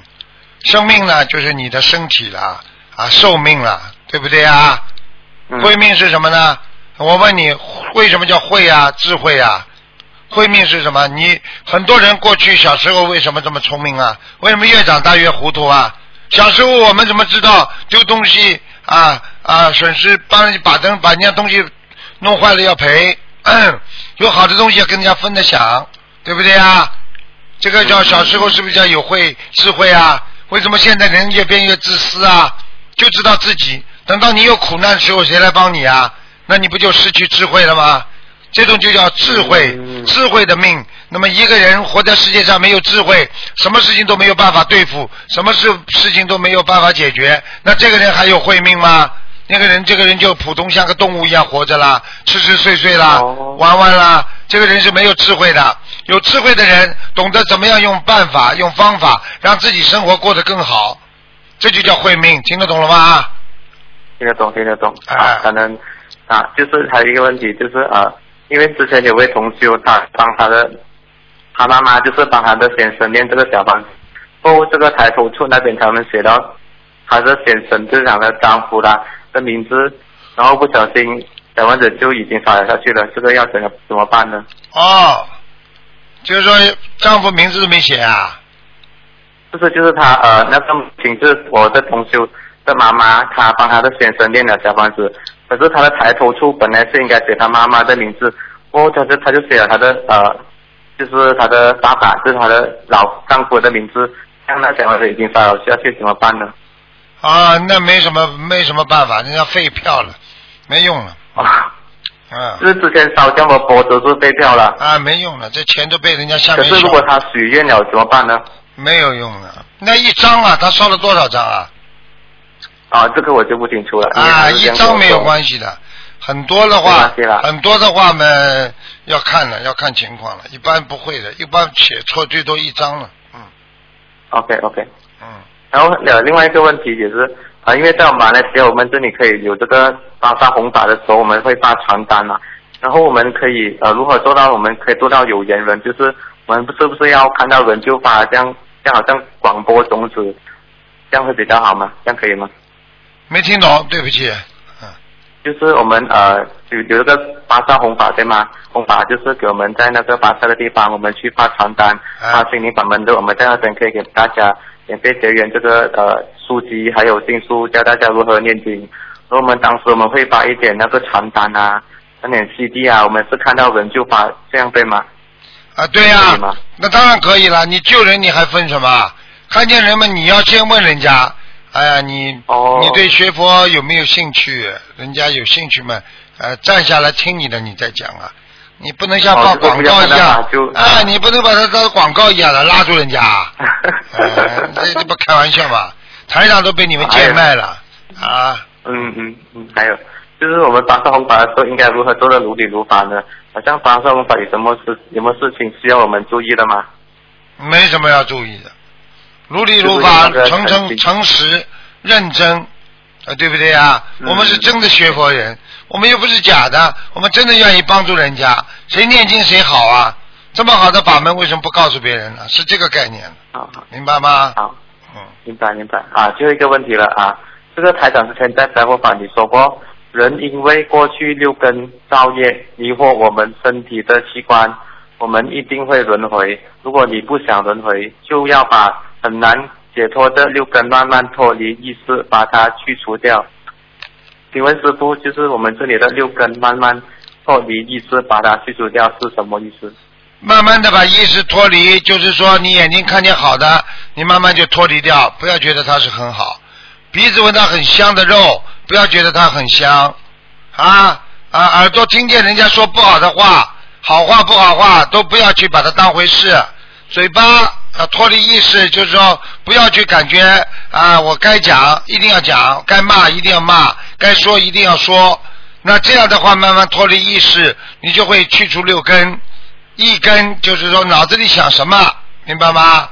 B: 生命呢，就是你的身体了啊，寿命了，对不对啊？
F: 嗯
B: 慧命是什么呢？我问你，为什么叫慧啊？智慧啊？慧命是什么？你很多人过去小时候为什么这么聪明啊？为什么越长大越糊涂啊？小时候我们怎么知道丢东西啊啊损失帮人把灯把人家东西弄坏了要赔，有好的东西要跟人家分着享，对不对啊？这个叫小时候是不是叫有慧智慧啊？为什么现在人越变越自私啊？就知道自己，等到你有苦难的时候，谁来帮你啊？那你不就失去智慧了吗？这种就叫智慧，
F: 嗯
B: 智慧的命。那么一个人活在世界上没有智慧，什么事情都没有办法对付，什么事事情都没有办法解决，那这个人还有慧命吗？那个人，这个人就普通像个动物一样活着啦，吃吃睡睡啦，
F: 哦
B: 玩玩啦。这个人是没有智慧的。有智慧的人懂得怎么样用办法、用方法，让自己生活过得更好，这就叫慧命。听得懂了吗？
F: 听得懂，听得懂
B: 哎
F: 啊，可能啊，就是还有一个问题，就是啊，因为之前有位同修，他帮他的他妈妈就是帮他的先生念这个小房子，后这个抬头处那边他们写到他的先生就是他的丈夫啦的名字，然后不小心小房子就已经撒了下去了，这个要怎么怎么办呢？
B: 哦，就是说丈夫名字都没写啊？
F: 就是就是他呃那个母亲是我的同修的妈妈，她帮她的先生念了小房子，可是他的抬头处本来是应该写她妈妈的名字，哦，他就他就写了他的呃，就是他的爸爸，就是他的老丈夫的名字，让那小孩子已经撒了下去，怎么办呢？
B: 啊，那没什么没什么办法，人家废票了，没用了，
F: 啊，
B: 啊
F: 就是之前烧这么佛都是废票了。
B: 啊，没用了，这钱都被人家下面
F: 可是如果
B: 烧，
F: 他许愿了怎么办呢？
B: 没有用了。那一张啊，他烧了多少张啊？
F: 啊，这个我就不清楚了。因为他
B: 啊，一
F: 是这样跟我
B: 张没有
F: 说
B: 关系的，很多的话
F: 没关系了，
B: 很多的话嘛，要看了，要看情况了。一般不会的，一般写错最多一张了。嗯
F: OK OK。
B: 嗯，
F: 然后呃，另外一个问题也是啊、因为在马来西亚，我们这里可以有这个巴萨红法的时候，我们会发传单嘛。然后我们可以呃，如何做到我们可以做到有缘人？就是我们是不是要看到人就发，这样这样好像广播种子，这样会比较好吗？这样可以吗？
B: 没听懂，对不起。嗯
F: 就是我们呃有有一个巴萨红法对吗？红法就是给我们在那个巴萨的地方，我们去发传单，
B: 啊
F: 发心灵法门的，我们在那边可以给大家免费学员这个呃书籍，还有经书，教大家如何念经。然后我们当时我们会发一点那个传单啊，那点 CD 啊，我们是看到人就发，这样对吗？
B: 啊，对呀、那当然可以了。你救人你还分什么？看见人们你要先问人家，哎呀，你、
F: 哦
B: 你对学佛有没有兴趣？人家有兴趣嘛，呃，站下来听你的，你再讲啊。你不能像
F: 哦
B: 放广告一样啊，你不能把它当广告一样的拉住人家，呃、这这不开玩笑嘛？台长都被你们贱卖了啊！
F: 嗯嗯嗯，还有就是我们发射红法的时候，应该如何做的如理如法呢？好像发射红法有什么事有没有事情需要我们注意的吗？
B: 没什么要注意的，如理如法
F: 那，个
B: 诚诚
F: 诚
B: 实认真，啊，对不对啊？
F: 嗯
B: 我们是真的学佛人，我们又不是假的，我们真的愿意帮助人家，谁念经谁好啊？这么好的法门，为什么不告诉别人呢？是这个概念，
F: 好好
B: 明白吗？
F: 好，
B: 嗯，
F: 明白明白啊。最后一个问题了啊，这个台长之前在财务法里说过，人因为过去六根造业迷惑我们身体的器官，我们一定会轮回。如果你不想轮回，就要把很难解脱的六根慢慢脱离意识，把它去除掉。请问师傅，就是我们这里的六根慢慢脱离意识，把它去除掉是什么意思？
B: 慢慢的把意识脱离，就是说你眼睛看见好的，你慢慢就脱离掉，不要觉得它是很好。鼻子闻到很香的肉，不要觉得它很香。啊啊，耳朵听见人家说不好的话，好话不好话都不要去把它当回事。嘴巴啊脱离意识，就是说不要去感觉啊，我该讲一定要讲，该骂一定要骂，该说一定要说。那这样的话，慢慢脱离意识，你就会去除六根。一根就是说脑子里想什么，明白吗？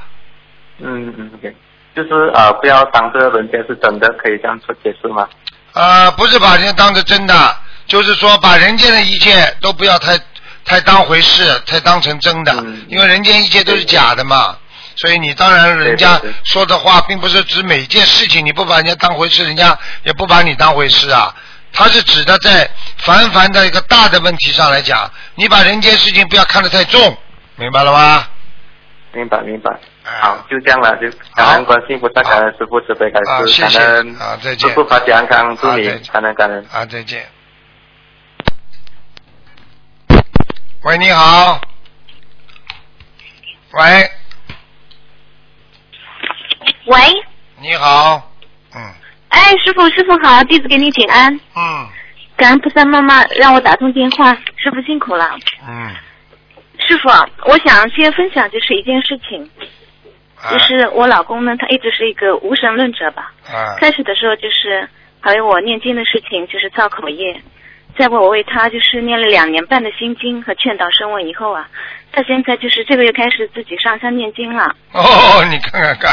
F: 嗯嗯，OK，就是呃，不要当这个人间是真的，可以这样说解释吗？
B: 呃，不是把人家当成真的，就是说把人间的一切都不要太太当回事，太当成真的，
F: 嗯
B: 因为人间一切都是假的嘛。所以你当然人家说的话，并不是指每一件事情你不把人家当回事，人家也不把你当回事啊。他是指的在凡凡的一个大的问题上来讲，你把人间事情不要看得太重，明白了吗？
F: 明白明白。
B: 哎
F: 好，就这样了，就感恩观世音菩萨，感恩师傅慈悲开示，
B: 啊谢谢
F: 感恩
B: 啊再见
F: 师傅法体安康，祝你感恩感恩。
B: 啊，再见。喂，你好。喂，
G: 喂，
B: 你好。嗯
G: 哎，师傅，师傅好，弟子给你请安，
B: 嗯
G: 感恩菩萨妈妈让我打通电话，师傅辛苦了。
B: 嗯。
G: 师傅，我想先分享就是一件事情，
B: 啊
G: 就是我老公呢，他一直是一个无神论者吧。
B: 啊
G: 开始的时候就是还有我念经的事情，就是造口业。在我为他就是念了两年半的心经和劝导声闻以后啊，他现在就是这个月开始自己上山念经了。
B: 哦，你看看看。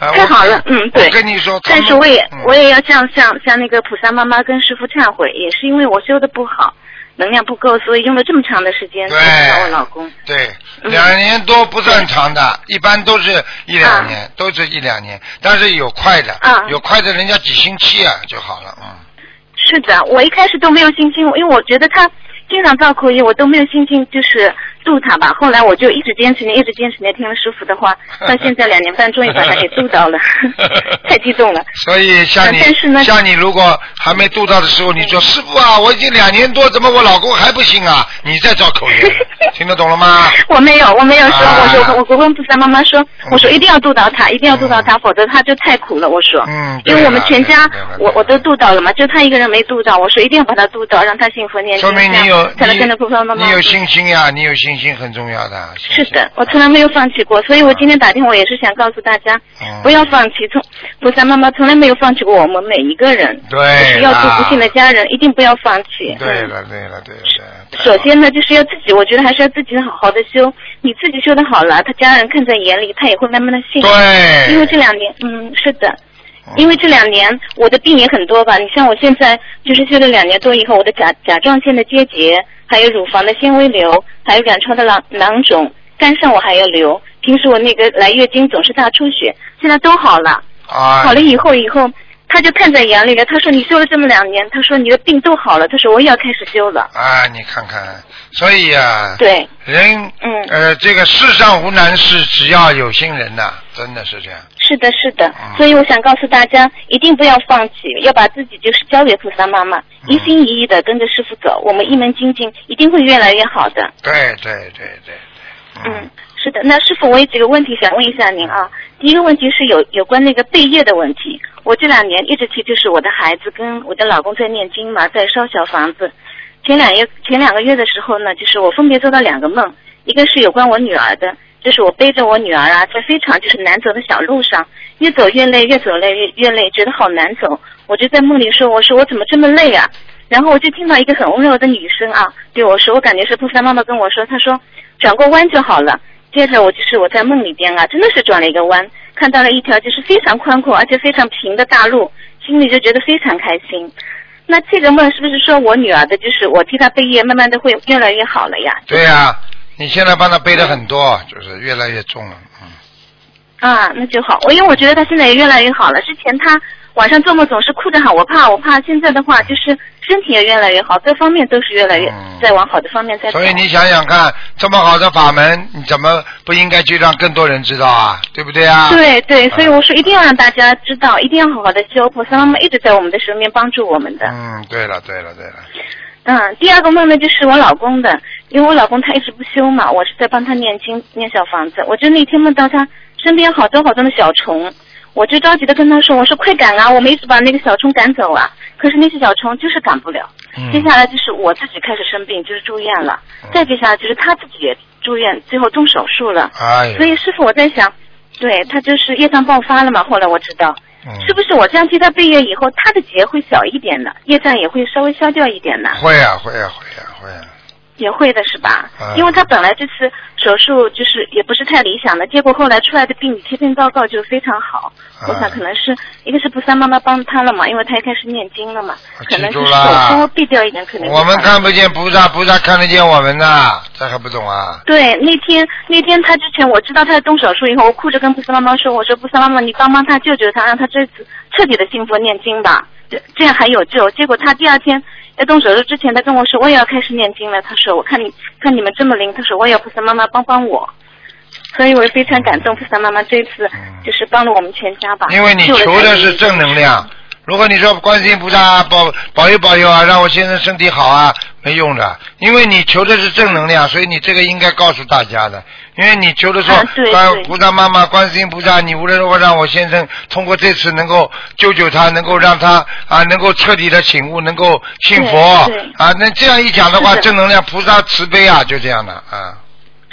B: 啊
G: 太好了嗯对
B: 我跟你说，
G: 但是我也、
B: 嗯
G: 我也要向向向那个菩萨妈妈跟师傅忏悔，也是因为我修的不好，能量不够，所以用了这么长的时间
B: 对
G: 才找我老公。
B: 对，
G: 嗯
B: 两年多不算长的，一般都是一两年，都是一两年，但是有快的，
G: 啊
B: 有快的人家几星期啊就好了，嗯。
G: 是的，我一开始都没有信心，因为我觉得他经常造口音，我都没有信心，就是度度他吧。后来我就一直坚持念，一直坚持念，听了师傅的话，到现在两年半，终于把他给度到了 太激动了。
B: 所以像你
G: 但是呢，
B: 像你如果还没度到的时候，你说师傅啊，我已经两年多，怎么我老公还不信啊？你在造口业，听得懂了吗？
G: 我没有，我没有说，
B: 啊
G: 我说我我跟菩萨妈妈说，我说一定要度到他，一定要度到他，否则他就太苦了。我说，
B: 嗯，
G: 因为我们全家我我都度到了嘛，就他一个人没度到，我说一定要把他度到，让他幸福念经，
B: 说明你有
G: 样才能跟着菩萨妈妈。
B: 你有信心呀，你有信心很重要的。
G: 是的，我从来没有放弃过，所以我今天打电话也是想告诉大家，
B: 嗯
G: 不要放弃。从菩萨妈妈从来没有放弃过我们每一个人，
B: 对
G: 就是要
B: 啦
G: 度不幸的家人，一定不要放弃。嗯
B: 对了对了对了对了。
G: 首先呢，就是要自己，我觉得还是要自己好好的修。你自己修的好了，他家人看在眼里，他也会慢慢的信。
B: 对
G: 因为这两年，嗯，是的，因为这两年我的病也很多吧。你像我现在就是休了两年多以后，我的甲甲状腺的结节，还有乳房的纤维瘤，还有卵巢的囊囊肿，肝上我还要瘤。平时我那个来月经总是大出血，现在都好了。
B: 啊，
G: 好了以后，以后他就看在眼里了。他说你休了这么两年，他说你的病都好了，他说我也要开始休了。
B: 啊，你看看，所以啊，
G: 对，
B: 人，
G: 嗯
B: 呃，这个世上无难事，只要有心人呐，真的是这样。
G: 是的，是的
B: 嗯，
G: 所以我想告诉大家，一定不要放弃，要把自己就是交给菩萨妈妈，一心一意的跟着师傅走，我们一门精进，一定会越来越好的。
B: 对对对对对。
G: 嗯，是的。那师傅，我有几个问题想问一下您啊。第一个问题是有有关那个背业的问题。我这两年一直提，就是我的孩子跟我的老公在念经嘛，在烧小房子。前两月前两个月的时候呢，就是我分别做到两个梦，一个是有关我女儿的，就是我背着我女儿啊，在非常就是难走的小路上，越走越累，越走累越越累，觉得好难走。我就在梦里说，我说我怎么这么累啊？然后我就听到一个很温柔的女生啊，对我说，我感觉是菩萨妈妈跟我说，她说转过弯就好了。接着我就是我在梦里边啊，真的是转了一个弯，看到了一条就是非常宽阔而且非常平的大路，心里就觉得非常开心。那这个梦是不是说我女儿的，就是我替她背业，慢慢的会越来越好了呀？
B: 对呀、你现在帮她背的很多，就是越来越重了，嗯。
G: 啊，那就好。我因为我觉得她现在也越来越好了。之前她晚上做梦总是哭着喊，我怕我怕。现在的话就是身体也越来越好，各方面都是越来越、
B: 嗯
G: 在往好的方面在走。
B: 所以你想想看，这么好的法门，你怎么不应该去让更多人知道啊？对不对啊？
G: 对对，所以我说一定要让大家知道，一定要好好的修。菩萨妈妈一直在我们的身边帮助我们的。
B: 嗯，对了对了对了，
G: 嗯，第二个梦呢，就是我老公的，因为我老公他一直不修嘛，我是在帮他念经念小房子。我就那天梦到他身边好多好多的小虫，我就着急的跟他说：“我说快赶啊，我们一直把那个小虫赶走啊。”可是那些小虫就是赶不了。
B: 嗯
G: 接下来就是我自己开始生病，就是住院了。再接下来就是他自己也住院，最后动手术了。
B: 哎
G: 所以师傅，我在想，对他就是业障爆发了嘛。后来我知道，
B: 嗯
G: 是不是我这样替他背业以后，他的劫会小一点呢？业障也会稍微消掉一点呢？
B: 会啊会啊会啊会啊，
G: 也会的是吧？
B: 嗯
G: 因为他本来这次手术就是也不是太理想的，结果后来出来的病理贴片报告就非常好。
B: 嗯
G: 我想可能是一个是菩萨妈妈帮他了嘛，因为他一开始念经了嘛，可能是手
B: 啦
G: 稍微避掉一点，可能
B: 我们看不见菩萨，菩萨看得见我们呐，这还不懂啊？
G: 对，那天那天他之前我知道他在动手术以后，我哭着跟菩萨妈妈说：“我说菩萨妈妈，你帮帮他，救救他，让他这次彻底的信佛念经吧，这这样还有救。”结果他第二天在动手术之前，他跟我说：“我也要开始念经了。”他说：“我看你看你们这么灵，他说我也要菩萨妈妈帮帮我。”所以我也非常感动，菩萨妈妈这次就是帮了我们全家吧。
B: 因为你求的是正能量。如果你说观世音菩萨保保佑保佑啊，让我先生身体好啊，没用的，因为你求的是正能量，所以你这个应该告诉大家的。因为你求的说
G: 啊，对
B: 观
G: 对
B: 菩萨妈妈、观世音菩萨，你无论如何让我先生通过这次能够救救他，能够让他啊能够彻底的醒悟，能够信佛啊。那这样一讲的话，
G: 的
B: 正能量菩萨慈悲啊，就这样的啊。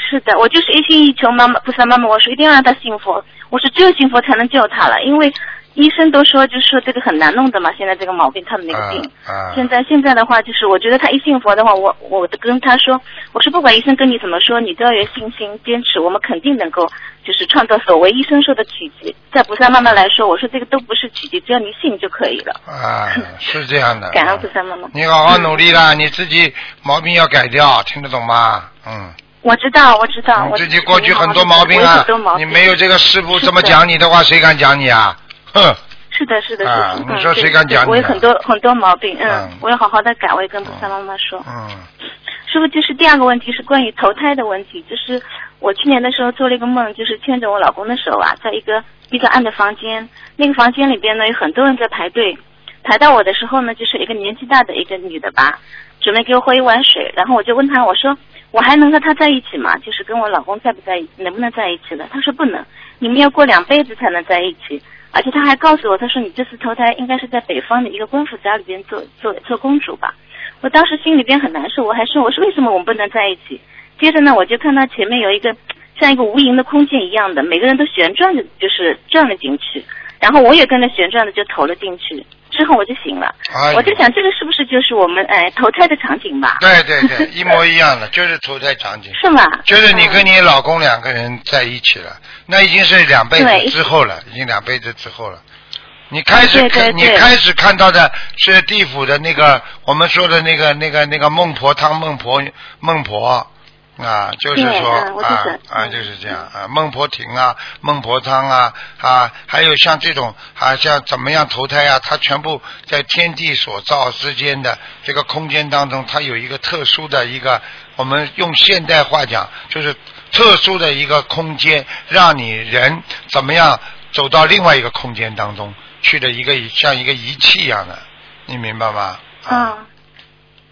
G: 是的，我就是一心一意求妈妈菩萨妈妈，我说一定要让他信佛，我说只有信佛才能救他了，因为医生都说就是说这个很难弄的嘛，现在这个毛病，他的那个病。
B: 啊啊
G: 现在现在的话，就是我觉得他一信佛的话，我我都跟他说，我说不管医生跟你怎么说，你都要有信心坚持，我们肯定能够就是创造所谓医生说的奇迹。在菩萨妈妈来说，我说这个都不是奇迹，只要你信就可以了。
B: 啊，是这样的。
G: 感恩菩萨妈妈。
B: 你好好努力啦，你自己毛病要改掉，听得懂吗？嗯，
G: 我知道，我知道，我
B: 你自己过去很多毛病啊你没有这个师傅这么讲你的话，谁敢讲你啊？哼，
G: 是的，是的，是
B: 啊
G: 的。
B: 你说谁敢讲
G: 我有很多很多毛病，
B: 嗯
G: 嗯，我要好好的改，我也跟菩萨妈妈说。
B: 嗯，
G: 师傅，就是第二个问题是关于投胎的问题，就是我去年的时候做了一个梦，就是牵着我老公的手啊，在一个比较暗的房间，那个房间里边呢有很多人在排队，排到我的时候呢，就是一个年纪大的一个女的吧，准备给我喝一碗水，然后我就问她，我说我还能和他在一起吗？就是跟我老公在不在一能不能在一起的？她说不能，你们要过两辈子才能在一起。而且他还告诉我，他说你这次投胎应该是在北方的一个官府家里边做做做公主吧。我当时心里边很难受，我还说我说为什么我们不能在一起？接着呢，我就看到前面有一个像一个无垠的空间一样的，每个人都旋转着就是转了进去，然后我也跟着旋转的就投了进去。之后我就醒了，
B: 哎
G: 我就想这个是不是就是我们哎投胎的场景吧？
B: 对对对，一模一样的，就是投胎场景。
G: 是吗？
B: 就是你跟
G: 嗯
B: 你老公两个人在一起了，那已经是两辈子之后了，已经两辈子之后了。你开始你开始看到的是地府的那个我们说的那个那个那个孟婆汤孟婆孟婆啊，就是说啊啊
G: 嗯
B: 就是这样啊，孟婆亭啊，孟婆汤啊啊，还有像这种啊像怎么样投胎啊，它全部在天地所造之间的这个空间当中，它有一个特殊的一个，我们用现代话讲就是特殊的一个空间，让你人怎么样走到另外一个空间当中去的一个像一个仪器一样的，你明白吗？
G: 啊，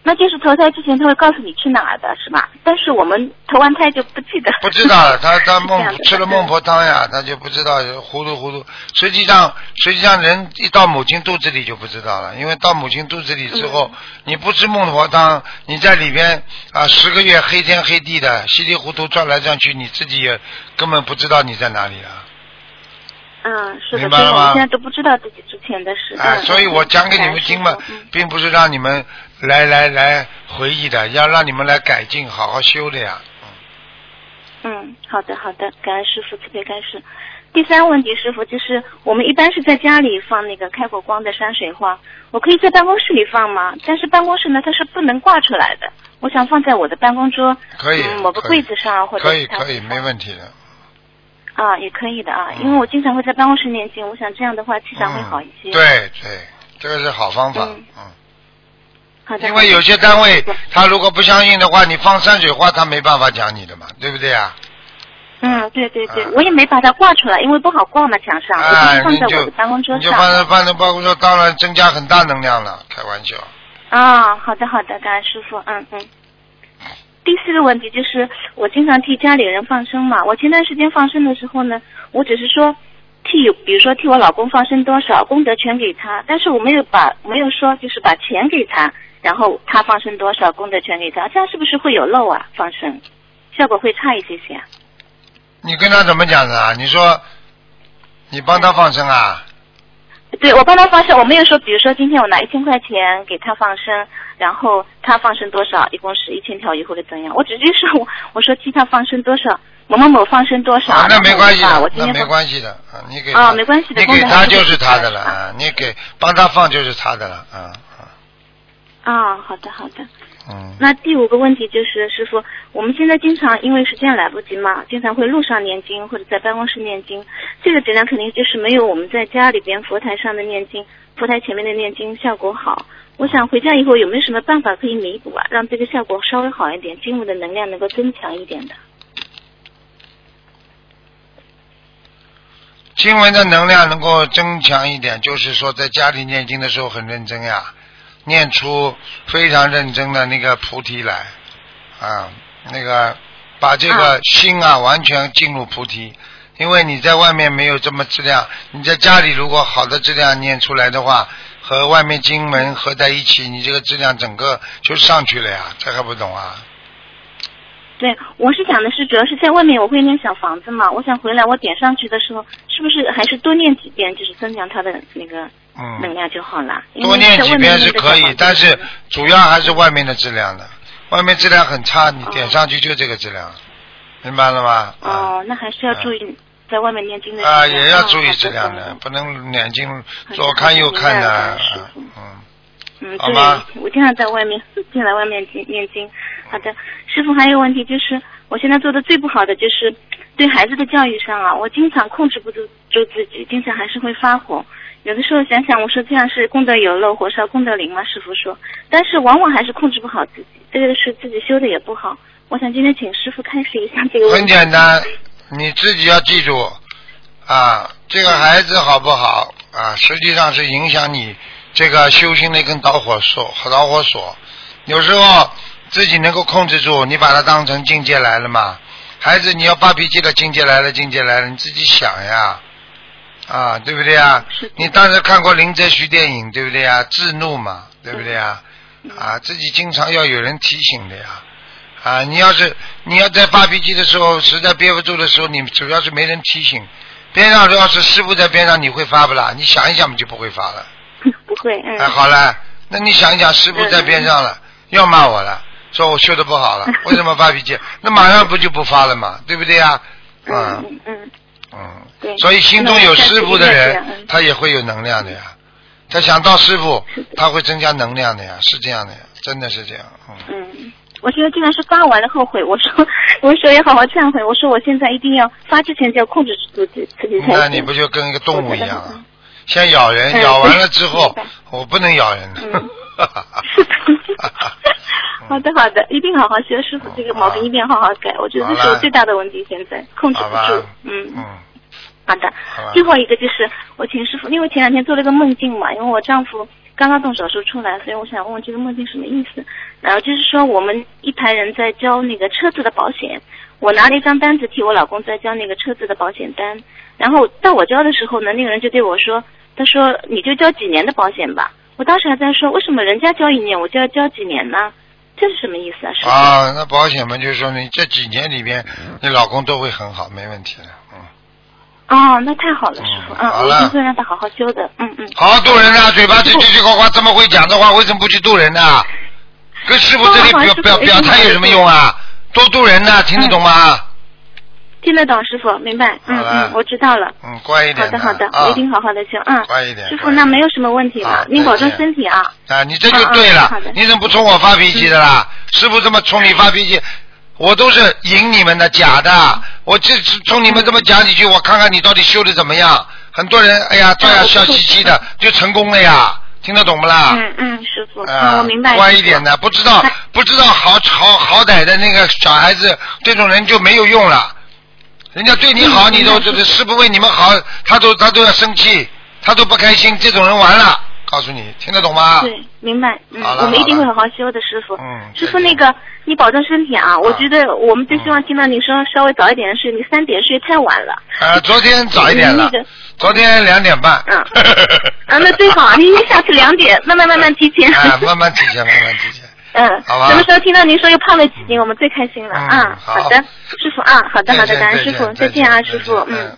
G: 那就是投胎之前他会告诉你去哪儿的是吧？但是我们投完胎就不记得。
B: 不知道 了，他他孟吃了孟婆汤呀，他就不知道糊涂糊涂。实际上，实际上人一到母亲肚子里就不知道了，因为到母亲肚子里之后，
G: 嗯
B: 你不吃孟婆汤，你在里边啊十个月黑天黑地的稀里糊涂转来转去，你自己也根本不知道你在哪里啊。
G: 嗯，是的，所以
B: 明白了吗
G: 我们现在都不知道自己之前的事。
B: 啊，
G: 嗯
B: 所以我讲给你们听嘛并不是让你们来来来回忆的，要让你们来改进，好好修的呀。
G: 嗯，好的好的，感恩师傅慈悲开示。第三个问题，师傅就是我们一般是在家里放那个开过光的山水画，我可以在办公室里放吗？但是办公室呢，它是不能挂出来的。我想放在我的办公桌，
B: 可以
G: 嗯，某个柜子上或者
B: 可以可以，没问题的。
G: 啊，也可以的啊，
B: 嗯
G: 因为我经常会在办公室念经，我想这样的话气场会好一些。
B: 嗯。对对，这个是好方法。
G: 嗯
B: 嗯。
G: 好的。
B: 因为有些单位，他如果不相信的话，你放山水画，他没办法讲你的嘛，对不对啊？
G: 嗯，对对对，
B: 啊
G: 我也没把它挂出来，因为不好挂嘛，墙上，放在我的办公桌
B: 你就放在。放在办公桌，当然增加很大能量了，开玩笑。
G: 啊，好的好的，感恩师傅，嗯嗯。第四个问题就是，我经常替家里人放生嘛。我前段时间放生的时候呢，我只是说替，比如说替我老公放生多少，功德全给他，但是我没有把没有说就是把钱给他，然后他放生多少，功德全给他，这样是不是会有漏啊？放生效果会差一些些啊？
B: 你跟他怎么讲的啊？你说你帮他放生啊？
G: 对，我帮他放生，我没有说，比如说今天我拿一千块钱给他放生，然后他放生多少，一共是一千条鱼或者怎样，我直接说我我说替他放生多少，某某某放生多少，
B: 啊，那没关系的，那没
G: 今天放
B: 关系的，啊，你给
G: 啊
B: 他
G: 没关系的
B: 你给他就是他的了啊，你给帮他放就是他的了啊啊
G: 啊，好的好的。
B: 嗯。
G: 那第五个问题就是，师傅，我们现在经常因为时间来不及嘛，经常会路上念经或者在办公室念经，这个质量肯定就是没有我们在家里边佛台上的念经，佛台前面的念经效果好。我想回家以后有没有什么办法可以弥补啊，让这个效果稍微好一点，经文的能量能够增强一点的？
B: 经文的能量能够增强一点，就是说在家里念经的时候很认真呀，念出非常认真的那个菩提来，啊，那个把这个心啊完全进入菩提，因为你在外面没有这么质量，你在家里如果好的质量念出来的话，和外面经文合在一起，你这个质量整个就上去了呀，这还不懂啊？
G: 对，我是想的是，主要是在外面我会念小房子嘛，我想回来我点上去的时候，是不是还是多念几遍，就是增强它的那个能
B: 嗯，
G: 量就好了？
B: 多念几遍是可以但是主要还是外面的质量的，外面质量很差，你点上去就这个质量，明白了吗？啊
G: 哦，那还是要注意在外面念经的
B: 啊，也要注意
G: 哦
B: 质量
G: 好
B: 的，不能眼睛左看右看的，嗯，
G: 嗯，
B: 好吗
G: 对，我经常在外面 经常在外面念念经。好的，师傅还有问题就是，我现在做的最不好的就是对孩子的教育上啊，我经常控制不住住自己，经常还是会发火。有的时候想想，我说这样是功德有漏，火烧功德林吗？师傅说，但是往往还是控制不好自己，这个是自己修的也不好。我想今天请师傅开始一下这个问题。
B: 很简单，你自己要记住啊，这个孩子好不好啊，实际上是影响你这个修行的一根导火索，导火索。有时候自己能够控制住，你把它当成境界来了嘛。孩子，你要发脾气了，境界来了，境界来了，你自己想呀，啊，对不对啊？你当时看过林则徐电影，对不对啊？自怒嘛，对不对啊？啊，自己经常要有人提醒的呀。啊，你要是你要在发脾气的时候，实在憋不住的时候，你主要是没人提醒。边上要是师傅在边上，你会发不啦？你想一想，你就不会发了。
G: 不会，嗯。
B: 哎，好了，那你想一想，师傅在边上了，要骂我了，说我修的不好了，为什么发脾气？那马上不就不发了嘛，对不对呀？
G: 嗯嗯嗯。
B: 嗯。
G: 对。
B: 所以心中有师傅的人他也会有能量的呀。他想到师傅，他会增加能量的呀，是这样的呀，真的是这样。嗯。
G: 嗯，我现在竟然是发完了后悔，我说 我说要好好忏悔，我说我现在一定要发之前就要控制住自己自己。
B: 那你不就跟一个动物一样啊？先咬人，
G: 嗯
B: 咬完了之后，我不能咬人。的。
G: 嗯。好的好的，一定好好学，师傅这个毛病一定要好好改，我觉得这是我最大的问题，现在控制不住。嗯，
B: 嗯，
G: 好的。最后一个就是我请师傅，因为前两天做了个梦境嘛，因为我丈夫刚刚动手术出来，所以我想问问这个梦境什么意思。然后就是说我们一排人在交那个车子的保险，我拿了一张单子替我老公在交那个车子的保险单，然后到我交的时候呢，那个人就对我说，他说你就交几年的保险吧。我当时还在说，为什么人家交一年，我就要交几年呢？这是什么意思啊？师傅？
B: 啊，那保险嘛，就是说你这几年里边，你老公都会很好，没问题的。嗯，
G: 哦，那太好了，师傅。嗯，我一
B: 好了
G: 定会让他好好修的。嗯嗯。
B: 好好渡人啊，嘴巴这这句话话这么会讲的话，为什么不去渡人呢？跟师傅这里表表表态有什么用啊？多度人呢，听得懂吗？
G: 听得懂，师傅，明白。嗯嗯，我知道了。
B: 嗯，乖一点
G: 好的好的，
B: 啊
G: 我一定好好的修。嗯，
B: 乖一点
G: 师傅，那没有什么问题了，您保重身体啊。
B: 啊，你这就对了你怎么不冲我发脾气的啦？师傅这么冲你发脾气，我都是赢你们的，假的。我这是冲你们这么讲几句，我看看你到底修的怎么样。很多人，哎呀，照样笑嘻嘻的，就成功了呀，听得懂不啦？
G: 嗯嗯，师傅，
B: 啊
G: 嗯，我明白。
B: 乖一点的，不知道不知道好好好歹的那个小孩子，这种人就没有用了。人家对你好，
G: 嗯
B: 你都
G: 明白
B: 这个师傅为你们好，他都他都要生气，他都不开心，这种人完了。告诉你，听得懂吗？
G: 对，明白。嗯，我们一定会好好修的，师傅。
B: 嗯
G: 师傅，那个你保重身体啊！我
B: 啊
G: 觉得我们最希望听到你说稍微早一点睡，你三点睡太晚了。
B: 呃，昨天早一点了
G: 那个，
B: 昨天两点半。
G: 嗯啊，那最好，您下次两点，慢慢慢慢提前。
B: 啊，慢慢提前，慢慢提前。
G: 嗯，
B: 好吧
G: 什么时候听到您说又胖了几斤，我们最开心了。
B: 嗯
G: 啊，
B: 好
G: 好的，师傅啊，好的好的，感恩师傅，
B: 再
G: 再见啊，师傅，嗯。